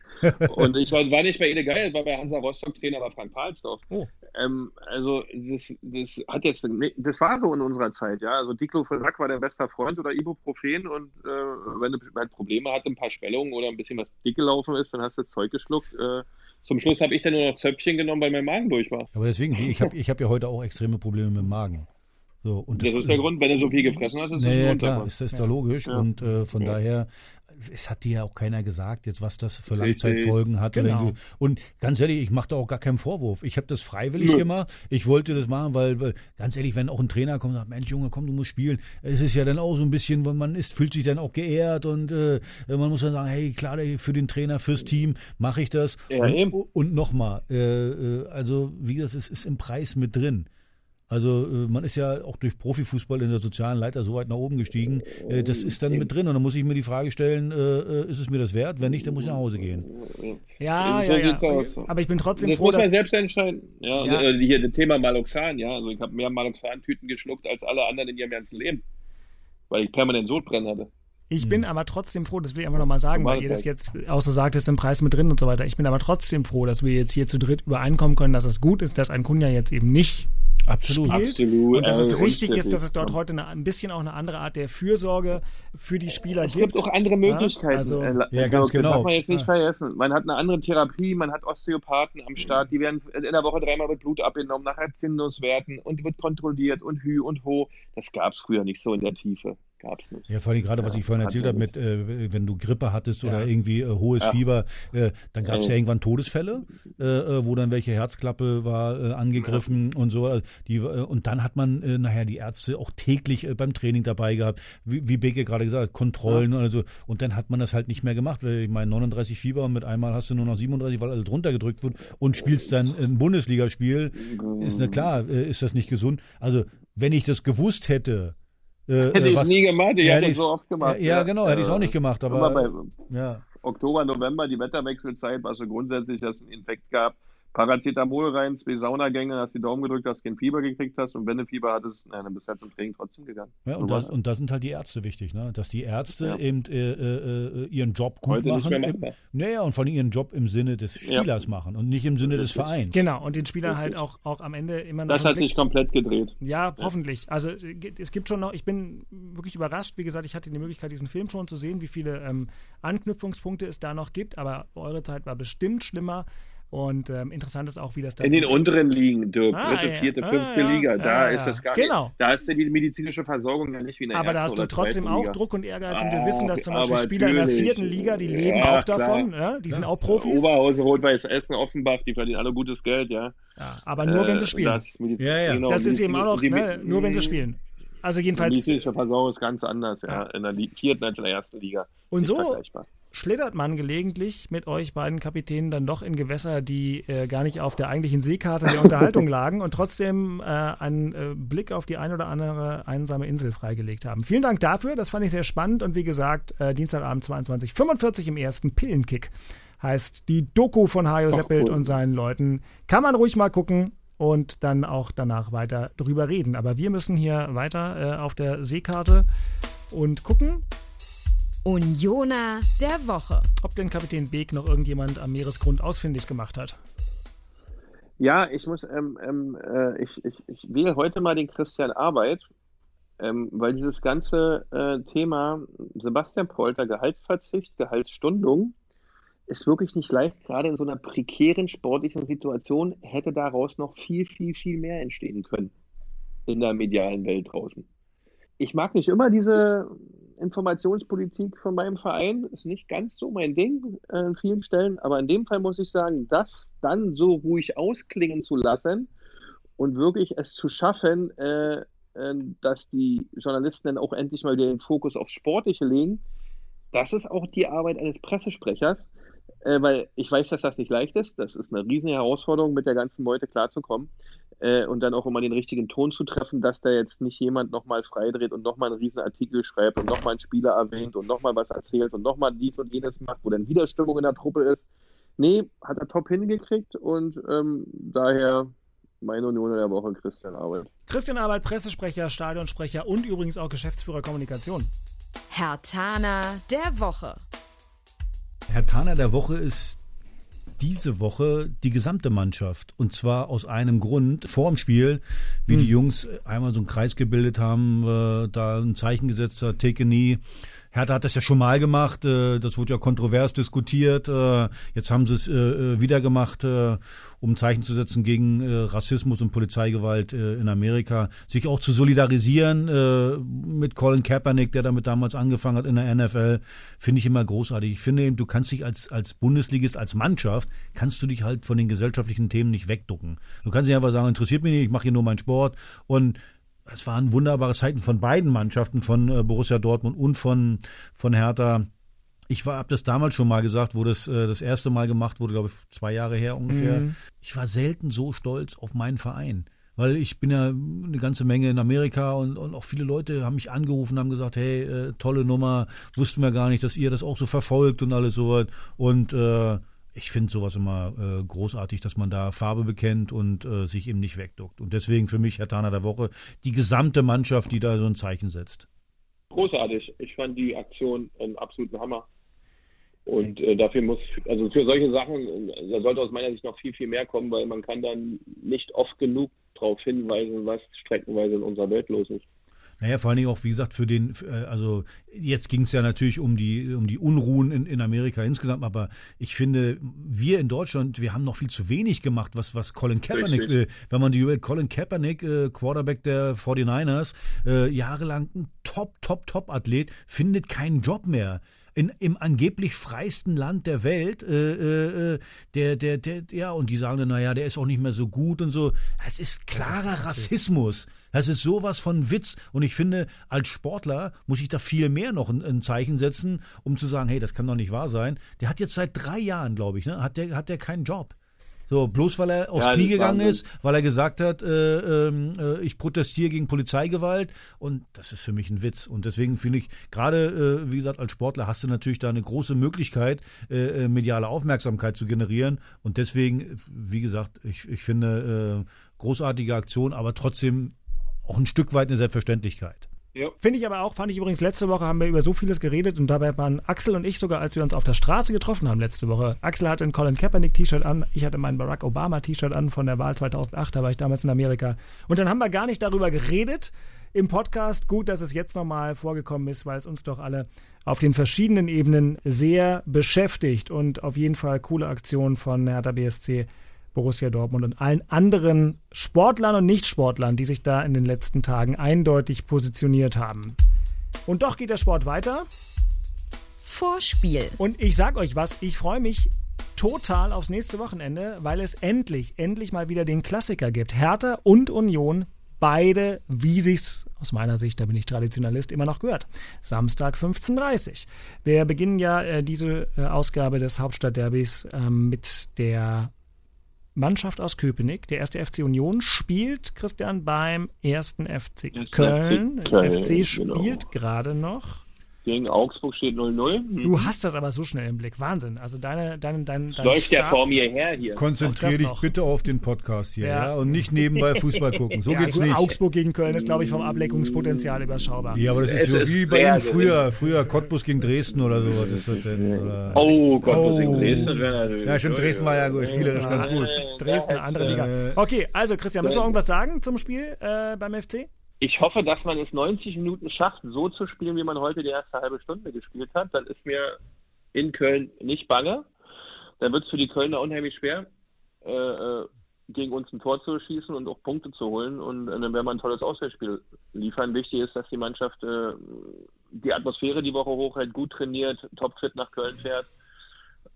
D: Und ich war, war nicht bei Ede Geil, war bei Hansa Rostock Trainer bei Frank Pahlsdorf.
B: Oh.
D: Ähm, also das, das hat jetzt, das war so in unserer Zeit, ja. Also Diclofenac war der bester Freund oder Ibuprofen und äh, wenn du halt Probleme hatte, ein paar Schwellungen oder ein bisschen was dick gelaufen ist, dann hast du das Zeug geschluckt. Äh, zum Schluss habe ich dann nur noch Zöpfchen genommen, weil mein Magen durch war.
C: Aber deswegen, ich habe ich hab ja heute auch extreme Probleme mit dem Magen. So, und
D: Das ist der Grund, wenn du so viel gefressen hast, ist das
C: Nee,
D: ein
C: ja, klar, ist das doch logisch.
D: Ja.
C: Und äh, von
D: Ja.
C: daher, es hat dir ja auch keiner gesagt, jetzt was das für. Langzeitfolgen hat.
B: Genau.
C: Und ganz ehrlich, ich mache da auch gar keinen Vorwurf. Ich habe das freiwillig
D: Nö.
C: gemacht. Ich wollte das machen, weil, weil, ganz ehrlich, wenn auch ein Trainer kommt und sagt, Mensch, Junge, komm, du musst spielen. Es ist ja dann auch so ein bisschen, wenn man ist, fühlt sich dann auch geehrt und äh, man muss dann sagen, hey, klar, für den Trainer, fürs Team mache ich das.
D: Ja,
C: und und nochmal, äh, äh, also wie gesagt, es ist im Preis mit drin. Also äh, man ist ja auch durch Profifußball in der sozialen Leiter so weit nach oben gestiegen. Äh, das ist dann mit drin und dann muss ich mir die Frage stellen, äh, ist es mir das wert? Wenn nicht, dann muss ich nach Hause gehen.
B: Ja,
D: so
B: ja,
D: sieht's
B: ja.
D: aus.
B: Aber ich bin trotzdem
D: Das
B: froh,
D: muss man
B: dass
D: selbst entscheiden. Ja,
B: Ja.
D: Äh, hier das Thema Maloxan, ja. Also ich habe mehr Maloxan-Tüten geschluckt als alle anderen in ihrem ganzen Leben. Weil ich permanent Sodbrennen hatte.
B: Ich bin aber trotzdem froh, das will ich einfach nochmal sagen, weil ihr das jetzt auch so sagt, ist im Preis mit drin und so weiter. Ich bin aber trotzdem froh, dass wir jetzt hier zu dritt übereinkommen können, dass es gut ist, dass ein Kunja jetzt eben nicht
C: Absolut.
B: spielt.
D: Absolut.
B: Und dass es
D: äh,
B: richtig ist, dass es dort heute eine, ein bisschen auch eine andere Art der Fürsorge für die Spieler
D: Es
B: gibt.
D: gibt auch andere Möglichkeiten.
B: also-
D: äh, la-
C: Ja, ganz
D: das
C: genau.
D: darf man jetzt nicht
B: Ja.
D: vergessen. Man hat eine andere Therapie, man hat Osteopathen am Start, die werden in der Woche dreimal mit Blut abgenommen, nach Entzündungswerten und wird kontrolliert und Hü und Ho. Das gab es früher nicht so in der Tiefe. Gab es nicht.
C: Ja, vor allem gerade, was
D: Ja,
C: ich vorhin erzählt habe, mit, äh, wenn du Grippe hattest oder
B: Ja.
C: irgendwie äh, hohes
D: Ja.
C: Fieber, äh, dann gab es
D: Ja.
C: ja irgendwann Todesfälle, äh, äh, wo dann welche Herzklappe war äh, angegriffen und so. Also die, und dann hat man äh, nachher die Ärzte auch täglich äh, beim Training dabei gehabt, wie, wie Beke gerade gesagt hat, Kontrollen und so. Und dann hat man das halt nicht mehr gemacht, weil ich meine 39 Fieber und mit einmal hast du nur noch 37, weil alles drunter gedrückt wird und spielst dann ein Bundesligaspiel. Ist na klar, äh, ist das nicht gesund. Also wenn ich das gewusst hätte, äh,
D: Hätte
C: äh,
D: ich
C: was-
D: nie gemacht, ich
C: hätte
D: das so oft gemacht.
C: Ja, ja, genau, hätte ich es auch
D: Äh,
C: nicht gemacht,
D: immer
C: aber
D: bei
C: ja.
D: Oktober, November, die Wetterwechselzeit, war so grundsätzlich, dass es einen Infekt gab. Paracetamol rein, zwei Saunagänge, hast die Daumen gedrückt, dass du kein Fieber gekriegt hast und wenn du Fieber hattest, na, dann bist du halt zum Training trotzdem gegangen.
C: Ja, und,
D: So
C: das, und da sind halt die Ärzte wichtig, ne? dass die Ärzte
D: Ja.
C: eben äh, äh, äh, ihren Job gut
D: Heute nicht
C: machen.
D: mehr
C: Im, naja, und vor allem ihren Job im Sinne des
D: Ja.
C: Spielers machen und nicht im Sinne des Vereins.
B: Genau, und den Spieler halt auch, auch am Ende immer noch.
D: Das hat
B: Blick-
D: sich komplett gedreht.
B: Ja, hoffentlich. Also äh, es gibt schon noch, ich bin wirklich überrascht. Wie gesagt, ich hatte die Möglichkeit, diesen Film schon zu sehen, wie viele ähm, Anknüpfungspunkte es da noch gibt, aber eure Zeit war bestimmt schlimmer. Und ähm, interessant ist auch, wie das dann.
D: In den unteren Ligen, Dirk,
B: Ah,
D: dritte,
B: ja.
D: vierte,
B: Ah,
D: fünfte
B: ja.
D: Liga, da
B: Ja,
D: ist
B: ja.
D: das gar
B: Genau.
D: nicht. Da ist ja die medizinische Versorgung ja nicht wie in der
B: aber da hast du trotzdem auch
D: Liga.
B: Druck und Ehrgeiz und wir
D: Ach,
B: wissen, dass zum Beispiel Spieler in der vierten Liga, die leben
D: Ja,
B: auch davon. Ja? Die sind auch Profis.
D: Oberhausen, Rot-Weiß Essen, Offenbach, die verdienen alle gutes Geld, ja.
B: Ja, aber nur, wenn sie
D: Äh,
B: spielen. Das,
D: Das, Mediz-
C: Ja, ja.
D: genau,
B: ist
D: die-
B: eben auch noch,
D: die-
B: ne, nur wenn sie spielen. Also
D: Die
B: jedenfalls,
D: medizinische Versorgung ist ganz anders, ja.
B: Ja.
D: In der vierten als in der ersten Liga.
B: Und so-. Schlittert man gelegentlich mit euch beiden Kapitänen dann doch in Gewässer, die äh, gar nicht auf der eigentlichen Seekarte der Unterhaltung lagen und trotzdem äh, einen äh, Blick auf die ein oder andere einsame Insel freigelegt haben. Vielen Dank dafür, das fand ich sehr spannend und wie gesagt, äh, Dienstagabend 22.45 im ersten Pillenkick heißt die Doku von Hajo Seppelt
D: cool.
B: und seinen Leuten. Kann man ruhig mal gucken und dann auch danach weiter drüber reden. Aber wir müssen hier weiter äh, auf der Seekarte und gucken,
E: Unioner der Woche.
B: ob denn Kapitän Beek noch irgendjemand am Meeresgrund ausfindig gemacht hat.
D: Ja, ich muss, ähm, ähm, äh, ich, ich, ich wähle heute mal den Christian Arbeit, ähm, weil dieses ganze äh, Thema Sebastian Polter, Gehaltsverzicht, Gehaltsstundung, ist wirklich nicht leicht. Gerade in so einer prekären sportlichen Situation hätte daraus noch viel, viel, viel mehr entstehen können in der medialen Welt draußen. Ich mag nicht immer diese Informationspolitik von meinem Verein, ist nicht ganz so mein Ding äh, an vielen Stellen, aber in dem Fall muss ich sagen, das dann so ruhig ausklingen zu lassen und wirklich es zu schaffen, äh, äh, dass die Journalisten dann auch endlich mal wieder den Fokus aufs Sportliche legen, das ist auch die Arbeit eines Pressesprechers, äh, weil ich weiß, dass das nicht leicht ist. Das ist eine riesige Herausforderung, mit der ganzen Meute klarzukommen äh, und dann auch immer den richtigen Ton zu treffen, dass da jetzt nicht jemand nochmal freidreht und nochmal einen riesen Artikel schreibt und nochmal einen Spieler erwähnt und nochmal was erzählt und nochmal dies und jenes macht, wo dann wieder Stimmung in der Truppe ist. Nee, hat er top hingekriegt und ähm, daher meine Union der Woche, Christian Arbeit.
B: Christian Arbeit, Pressesprecher, Stadionsprecher und übrigens auch Geschäftsführer Kommunikation.
E: Herr Tana der Woche.
C: Herr Taner der Woche ist diese Woche die gesamte Mannschaft. Und zwar aus einem Grund. Vor dem Spiel, wie die Jungs einmal so einen Kreis gebildet haben, äh, da ein Zeichen gesetzt hat, take a knee. Hertha hat das ja schon mal gemacht, äh, das wurde ja kontrovers diskutiert. Äh, jetzt haben sie es äh, wieder gemacht, um ein Zeichen zu setzen gegen Rassismus und Polizeigewalt in Amerika. Sich auch zu solidarisieren mit Colin Kaepernick, der damit damals angefangen hat in der NFL, finde ich immer großartig. Ich finde, eben, du kannst dich als, als Bundesligist, als Mannschaft, kannst du dich halt von den gesellschaftlichen Themen nicht wegducken. Du kannst nicht einfach sagen, interessiert mich nicht, ich mache hier nur meinen Sport und es waren wunderbare Zeiten von beiden Mannschaften, von äh, Borussia Dortmund und von, von Hertha. Ich war, habe das damals schon mal gesagt, wo das äh, das erste Mal gemacht wurde, glaube ich, zwei Jahre her ungefähr.
B: Mhm.
C: Ich war selten so stolz auf meinen Verein, weil ich bin ja eine ganze Menge in Amerika und, und auch viele Leute haben mich angerufen, haben gesagt, hey, äh, tolle Nummer, wussten wir gar nicht, dass ihr das auch so verfolgt und alles sowas. Und äh, ich finde sowas immer äh, großartig, dass man da Farbe bekennt und äh, sich eben nicht wegduckt. Und deswegen für mich Herr Tana der Woche die gesamte Mannschaft, die da so ein Zeichen setzt.
D: Großartig. Ich fand die Aktion einen absoluten Hammer. Und äh, dafür muss, also für solche Sachen, äh, da sollte aus meiner Sicht noch viel, viel mehr kommen, weil man kann dann nicht oft genug darauf hinweisen, was streckenweise in unserer Welt los ist.
C: Naja, vor allen Dingen auch, wie gesagt, für den, äh, also jetzt ging es ja natürlich um die, um die Unruhen in, in Amerika insgesamt, aber ich finde, wir in Deutschland, wir haben noch viel zu wenig gemacht, was, was Colin Kaepernick, äh, wenn man die Colin Kaepernick, äh, Quarterback der 49ers, äh, jahrelang ein Top, Top, Top-Athlet, findet keinen Job mehr in, im angeblich freisten Land der Welt, äh, äh, der, der, der, ja, und die sagen dann, naja, der ist auch nicht mehr so gut und so. Das ist klarer Rassismus. Das ist sowas von Witz. Und ich finde, als Sportler muss ich da viel mehr noch ein, ein, Zeichen setzen, um zu sagen, hey, das kann doch nicht wahr sein. Der hat jetzt seit drei Jahren, glaube ich, ne, hat der, hat der keinen Job. So, bloß weil er aufs ja, Knie gegangen ist, weil er gesagt hat, äh, äh, ich protestiere gegen Polizeigewalt. Und das ist für mich ein Witz. Und deswegen finde ich, gerade, äh, wie gesagt, als Sportler hast du natürlich da eine große Möglichkeit, äh, äh, mediale Aufmerksamkeit zu generieren. Und deswegen, wie gesagt, ich, ich finde, äh, großartige Aktion, aber trotzdem auch ein Stück weit eine Selbstverständlichkeit.
B: Ja. Finde ich aber auch, fand ich übrigens, letzte Woche haben wir über so vieles geredet und dabei waren Axel und ich sogar, als wir uns auf der Straße getroffen haben letzte Woche. Axel hatte ein Colin Kaepernick T-Shirt an, ich hatte mein Barack Obama T-Shirt an von der Wahl 2008, da war ich damals in Amerika. Und dann haben wir gar nicht darüber geredet im Podcast. Gut, dass es jetzt nochmal vorgekommen ist, weil es uns doch alle auf den verschiedenen Ebenen sehr beschäftigt und auf jeden Fall coole Aktion von Hertha BSC Borussia Dortmund und allen anderen Sportlern und Nichtsportlern, die sich da in den letzten Tagen eindeutig positioniert haben. Und doch geht der Sport weiter.
E: Vorspiel.
B: Und ich sag euch was, ich freue mich total aufs nächste Wochenende, weil es endlich, endlich mal wieder den Klassiker gibt. Hertha und Union, beide, wie sich's aus meiner Sicht, da bin ich Traditionalist, immer noch gehört. Samstag 15.30 Uhr. Wir beginnen ja äh, diese äh, Ausgabe des Hauptstadtderbys äh, mit der Mannschaft aus Köpenick, der erste FC Union, spielt Christian beim ersten FC Köln. Köln FC genau. spielt genau. gerade noch.
D: Gegen Augsburg steht 0-0.
B: Hm. Du hast das aber so schnell im Blick. Wahnsinn. Also deine, deine, dein, dein
D: Läuft ja vor mir her hier.
C: Konzentrier dich bitte auf den Podcast hier, ja. ja? Und nicht nebenbei Fußball gucken. So ja, geht's nicht.
B: Augsburg gegen Köln ist, glaube ich, vom Ableckungspotenzial überschaubar.
C: Ja, aber das ist es so ist wie bei früher, früher Cottbus gegen Dresden oder so. Was ist das denn?
D: Oder? Oh, Cottbus oh. gegen Dresden wäre
C: natürlich. Ja, stimmt, Dresden war ja gut, spielerisch ganz gut.
B: Dresden, andere Liga. Okay, also Christian, müssen wir irgendwas sagen zum Spiel äh, beim FC?
D: Ich hoffe, dass man es 90 Minuten schafft, so zu spielen, wie man heute die erste halbe Stunde gespielt hat. Dann ist mir in Köln nicht bange. Dann wird es für die Kölner unheimlich schwer, äh, äh, gegen uns ein Tor zu schießen und auch Punkte zu holen. Und äh, dann werden wir ein tolles Auswärtsspiel liefern. Wichtig ist, dass die Mannschaft äh, die Atmosphäre die Woche hochhält, gut trainiert, topfit nach Köln fährt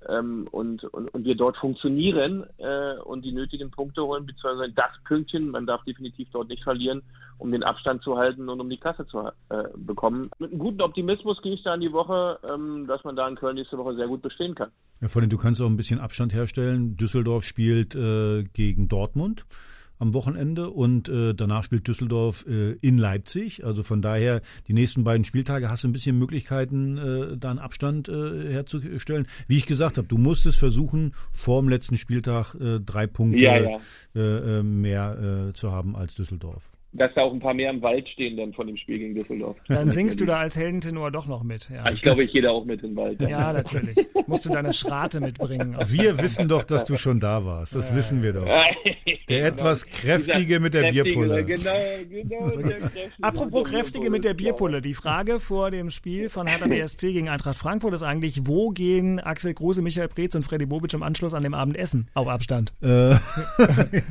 D: ähm, und, und, und wir dort funktionieren äh, und die nötigen Punkte holen, beziehungsweise das Pünktchen, man darf definitiv dort nicht verlieren, um den Abstand zu halten und um die Klasse zu äh, bekommen. Mit einem guten Optimismus gehe ich da in die Woche, ähm, dass man da in Köln nächste Woche sehr gut bestehen kann.
C: Ja, vor allem, du kannst auch ein bisschen Abstand herstellen. Düsseldorf spielt äh, gegen Dortmund am Wochenende und äh, danach spielt Düsseldorf äh, in Leipzig. Also von daher, die nächsten beiden Spieltage hast du ein bisschen Möglichkeiten, äh, da einen Abstand äh, herzustellen. Wie ich gesagt habe, du musst es versuchen, vor dem letzten Spieltag äh, drei Punkte ja, ja. Äh, äh mehr äh, zu haben als Düsseldorf
D: dass da auch ein paar mehr im Wald stehen dann von dem Spiel gegen Düsseldorf.
B: Dann singst du da als Heldentenor doch noch mit.
D: Ja. Ich glaube, ich gehe da auch mit in den Wald.
B: Ja, ja natürlich. Musst du deine Schrate mitbringen.
C: Wir wissen doch, dass du schon da warst. Das ja. wissen wir doch. Der etwas kräftige mit der Bierpulle. Genau,
B: genau. Apropos kräftige mit der Bierpulle. Die Frage vor dem Spiel von Hertha BSC gegen Eintracht Frankfurt ist eigentlich, wo gehen Axel Kruse, Michael Preetz und Freddy Bobic im Anschluss an dem Abend essen? Auf Abstand.
C: Äh,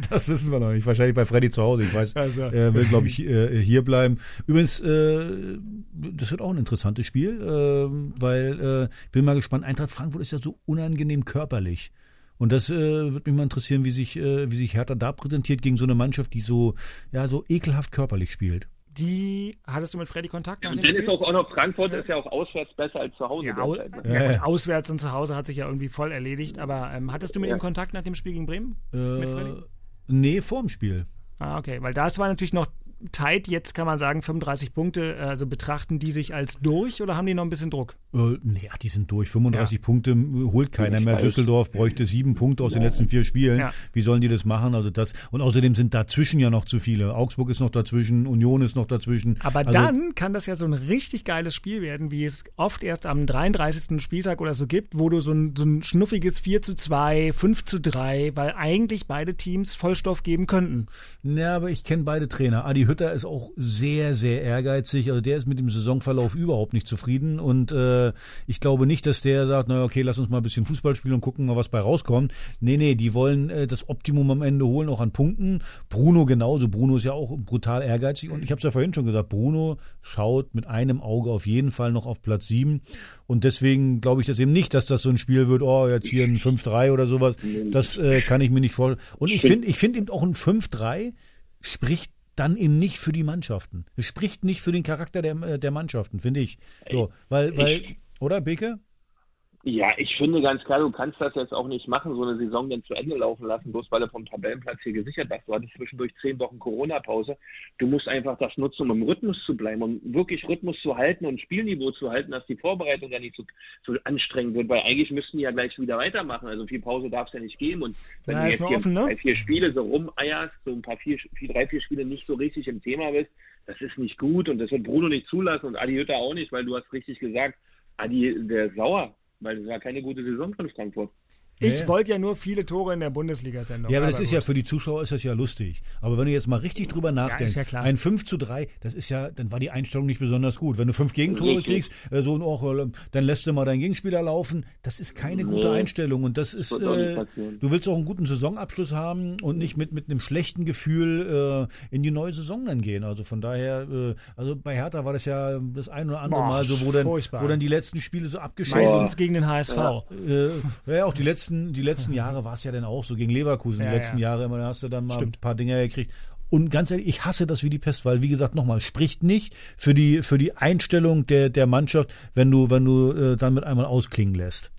C: das wissen wir noch nicht. Wahrscheinlich bei Freddy zu Hause. Ich weiß. Also. Äh, will, glaube ich, äh, hier bleiben. Übrigens, äh, das wird auch ein interessantes Spiel, äh, weil äh, ich bin mal gespannt, Eintracht Frankfurt ist ja so unangenehm körperlich. Und das äh, würde mich mal interessieren, wie sich, äh, wie sich Hertha da präsentiert gegen so eine Mannschaft, die so, ja, so ekelhaft körperlich spielt.
B: Die, hattest du mit Freddy Kontakt?
D: Ja, und dann ist auch, auch noch Frankfurt ist ja auch auswärts besser als zu Hause.
B: Ja, au ne? ja, gut, auswärts und zu Hause hat sich ja irgendwie voll erledigt. Aber ähm, hattest du mit ihm Kontakt nach dem Spiel gegen Bremen?
C: Äh, mit Freddy? Nee, vorm Spiel.
B: Ah, okay, weil das war natürlich noch tight. Jetzt kann man sagen, 35 Punkte. Also betrachten die sich als durch oder haben die noch ein bisschen Druck?
C: Äh, nee, die sind durch. 35 ja. Punkte holt keiner mehr. Düsseldorf bräuchte sieben Punkte aus den letzten vier Spielen. Ja. Wie sollen die das machen? Also das und außerdem sind dazwischen ja noch zu viele. Augsburg ist noch dazwischen, Union ist noch dazwischen.
B: Aber
C: also,
B: dann kann das ja so ein richtig geiles Spiel werden, wie es oft erst am 33. Spieltag oder so gibt, wo du so ein, so ein schnuffiges 4 zu 2, 5 zu 3, weil eigentlich beide Teams Vollstoff geben könnten.
C: Ja, aber ich kenne beide Trainer. Adi Hütter ist auch sehr, sehr ehrgeizig. Also der ist mit dem Saisonverlauf überhaupt nicht zufrieden und äh, ich glaube nicht, dass der sagt, na okay, lass uns mal ein bisschen Fußball spielen und gucken mal, was bei rauskommt. Nee, nee, die wollen äh, das Optimum am Ende holen, auch an Punkten. Bruno genauso. Bruno ist ja auch brutal ehrgeizig. Und ich habe es ja vorhin schon gesagt, Bruno schaut mit einem Auge auf jeden Fall noch auf Platz 7. Und deswegen glaube ich das eben nicht, dass das so ein Spiel wird, oh, jetzt hier ein 5-3 oder sowas. Das äh, kann ich mir nicht vorstellen. Und ich finde ich finde eben auch ein 5-3 spricht dann eben nicht für die Mannschaften. Es spricht nicht für den Charakter der, äh, der Mannschaften, finde ich. So, weil, weil, oder, Beke?
D: Ja, ich finde ganz klar, du kannst das jetzt auch nicht machen, so eine Saison dann zu Ende laufen lassen, bloß weil du vom Tabellenplatz hier gesichert hast. Du hattest zwischendurch zehn Wochen Corona-Pause. Du musst einfach das nutzen, um im Rhythmus zu bleiben, um wirklich Rhythmus zu halten und Spielniveau zu halten, dass die Vorbereitung ja nicht so, so anstrengend wird, weil eigentlich müssten die ja gleich wieder weitermachen. Also viel Pause darf es ja nicht geben. Und wenn ja, du jetzt hier offen, ne? drei, vier Spiele so rumeierst, so ein paar vier, vier, drei, vier Spiele nicht so richtig im Thema bist, das ist nicht gut und das wird Bruno nicht zulassen und Adi Hütter auch nicht, weil du hast richtig gesagt, Adi, der ist sauer weil es war keine gute Saison von Frankfurt.
B: Ich wollte ja nur viele Tore in der Bundesliga-Sendung.
C: Ja, aber, aber das ist gut. ja für die Zuschauer ist das ja lustig. Aber wenn du jetzt mal richtig drüber nachdenkst, ja, ja ein 5 zu 3, das ist ja, dann war die Einstellung nicht besonders gut. Wenn du fünf Gegentore richtig. kriegst, äh, so auch, äh, dann lässt du mal deinen Gegenspieler laufen. Das ist keine nee. gute Einstellung. Und das ist, äh, du willst auch einen guten Saisonabschluss haben und nicht mit, mit einem schlechten Gefühl äh, in die neue Saison dann gehen. Also von daher, äh, also bei Hertha war das ja das ein oder andere Boah, Mal so, wo dann, wo dann die letzten Spiele so abgeschlossen
B: Meistens gegen den HSV.
C: Ja, äh, ja auch die letzten, die letzten Jahre Jahre war es ja dann auch so gegen Leverkusen. Ja, die letzten ja. Jahre immer, da hast du dann mal Stimmt. ein paar Dinge gekriegt. Und ganz ehrlich, ich hasse das wie die Pest, weil wie gesagt nochmal spricht nicht für die für die Einstellung der der Mannschaft, wenn du wenn du äh, dann mit einmal ausklingen lässt.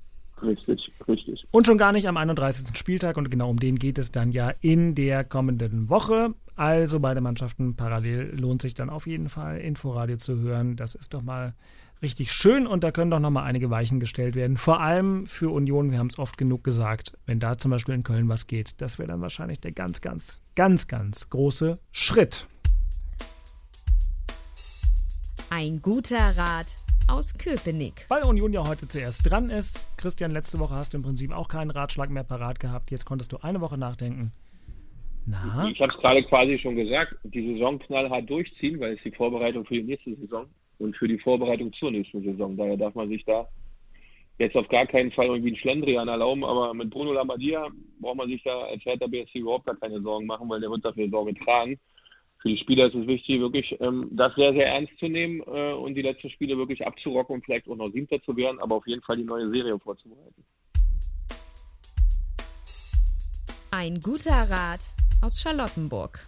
D: Richtig, richtig.
B: Und schon gar nicht am 31. Spieltag und genau um den geht es dann ja in der kommenden Woche. Also beide Mannschaften parallel lohnt sich dann auf jeden Fall Inforadio zu hören. Das ist doch mal richtig schön und da können doch nochmal einige Weichen gestellt werden. Vor allem für Union, wir haben es oft genug gesagt, wenn da zum Beispiel in Köln was geht, das wäre dann wahrscheinlich der ganz, ganz, ganz, ganz große Schritt.
E: Ein guter Rat aus Köpenick.
B: Weil Union ja heute zuerst dran ist. Christian, letzte Woche hast du im Prinzip auch keinen Ratschlag mehr parat gehabt. Jetzt konntest du eine Woche nachdenken.
D: Na? Ich habe es gerade quasi schon gesagt, die Saison knallhart durchziehen, weil es die Vorbereitung für die nächste Saison und für die Vorbereitung zur nächsten Saison. Daher darf man sich da jetzt auf gar keinen Fall irgendwie einen Schlendrian erlauben, aber mit Bruno Lambadia braucht man sich da als Hertha BSC überhaupt gar keine Sorgen machen, weil der wird dafür Sorge tragen. Für die Spieler ist es wichtig, wirklich ähm, das sehr, sehr ernst zu nehmen äh, und die letzten Spiele wirklich abzurocken und vielleicht auch noch Siebter zu werden, aber auf jeden Fall die neue Serie vorzubereiten.
E: Ein guter Rat aus Charlottenburg.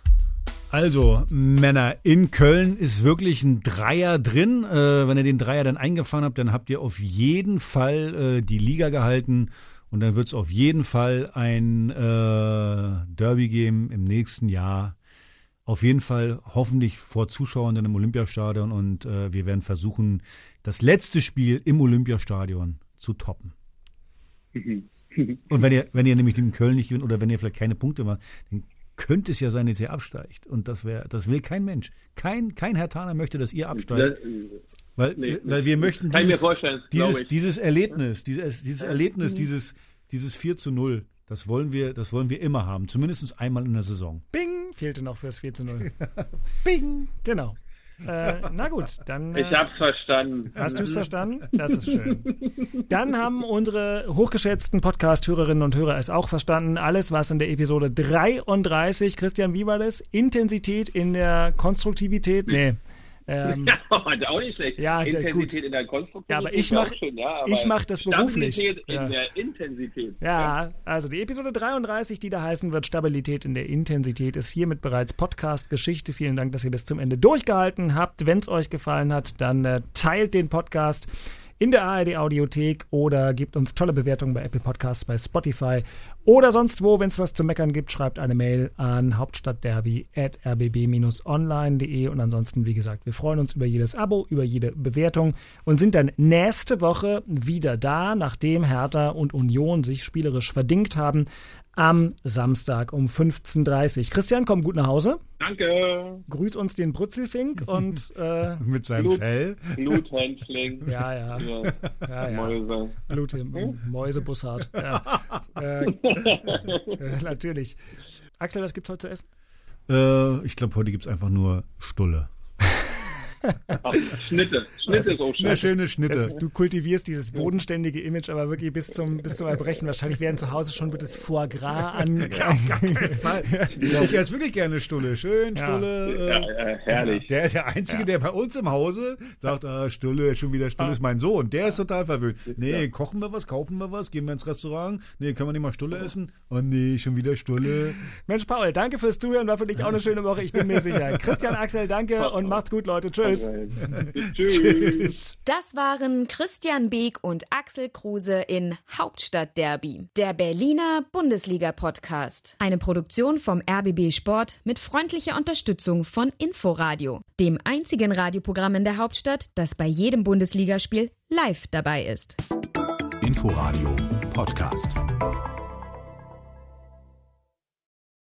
C: Also, Männer, in Köln ist wirklich ein Dreier drin. Äh, wenn ihr den Dreier dann eingefahren habt, dann habt ihr auf jeden Fall äh, die Liga gehalten. Und dann wird es auf jeden Fall ein äh, Derby geben im nächsten Jahr. Auf jeden Fall hoffentlich vor Zuschauern dann im Olympiastadion. Und äh, wir werden versuchen, das letzte Spiel im Olympiastadion zu toppen. Und wenn ihr, wenn ihr nämlich in Köln nicht gewinnt oder wenn ihr vielleicht keine Punkte macht, dann könnte es ja sein, dass ihr absteigt. Und das wäre, das will kein Mensch. Kein, kein Herr Taner möchte, dass ihr absteigt. weil, nee, weil wir möchten dieses, dieses, dieses, Erlebnis, dieses, dieses Erlebnis, dieses, dieses 4 zu 0, das wollen wir, das wollen wir immer haben. Zumindest einmal in der Saison.
B: Bing! Fehlte noch fürs 4 zu 0. Bing! Genau. Äh, na gut, dann.
D: Äh, ich hab's verstanden.
B: Hast du es verstanden? Das ist schön. Dann haben unsere hochgeschätzten Podcast-Hörerinnen und Hörer es auch verstanden. Alles, was in der Episode 33, Christian, wie war das? Intensität in der Konstruktivität? Nee.
D: Ähm, ja, auch nicht schlecht.
B: Ja,
D: Intensität
B: gut.
D: in der Konstruktion.
B: Ja, aber ich mache ja, ich mach das beruflich.
D: Stabilität
B: ja.
D: in der Intensität.
B: Ja, also die Episode 33, die da heißen wird, Stabilität in der Intensität, ist hiermit bereits Podcast-Geschichte. Vielen Dank, dass ihr bis zum Ende durchgehalten habt. Wenn es euch gefallen hat, dann äh, teilt den Podcast in der ARD Audiothek oder gebt uns tolle Bewertungen bei Apple Podcasts, bei Spotify oder sonst wo. Wenn es was zu meckern gibt, schreibt eine Mail an hauptstadtderby.rbb-online.de und ansonsten, wie gesagt, wir freuen uns über jedes Abo, über jede Bewertung und sind dann nächste Woche wieder da, nachdem Hertha und Union sich spielerisch verdingt haben am Samstag um 15.30 Uhr. Christian, komm gut nach Hause.
D: Danke.
B: Grüß uns den Brutzelfink und äh,
C: Mit seinem
D: Blut.
C: Fell.
D: Bluthändling.
B: ja, ja,
D: Ja,
B: ja, ja.
D: Mäuse.
B: Blut im Mäusebussard. Ja. äh, äh, natürlich. Axel, was gibt's heute zu essen?
C: Äh, ich glaube, heute gibt es einfach nur Stulle.
D: Ach, Schnitte. Schnitte ist auch
C: Eine
D: schön.
C: schöne
B: Das
C: Schnitte.
B: ist, du kultivierst dieses bodenständige Image, aber wirklich bis zum, bis zum Erbrechen. Wahrscheinlich werden zu Hause schon wird das Foie Gras an.
C: Ich esse wirklich gerne Stulle. Schön
B: Ja.
C: Stulle.
D: Ja,
C: Äh,
D: ja, herrlich.
C: der, der Einzige, der bei uns im Hause sagt, ah, Stulle, schon wieder Stulle ist mein Sohn. Der ist total verwöhnt. Nee, kochen wir was, kaufen wir was, gehen wir ins Restaurant. Nee, können wir nicht mal Stulle essen? Oh nee, schon wieder Stulle.
B: Mensch, Paul, danke fürs Zuhören. War für dich auch eine schöne Woche, ich bin mir sicher. Christian, Axel, danke und macht's gut, Leute. Tschüss.
D: Tschüss.
E: Das waren Christian Beek und Axel Kruse in Hauptstadtderby, der Berliner Bundesliga-Podcast. Eine Produktion vom RBB Sport mit freundlicher Unterstützung von Inforadio, dem einzigen Radioprogramm in der Hauptstadt, das bei jedem Bundesligaspiel live dabei ist.
A: Inforadio Podcast.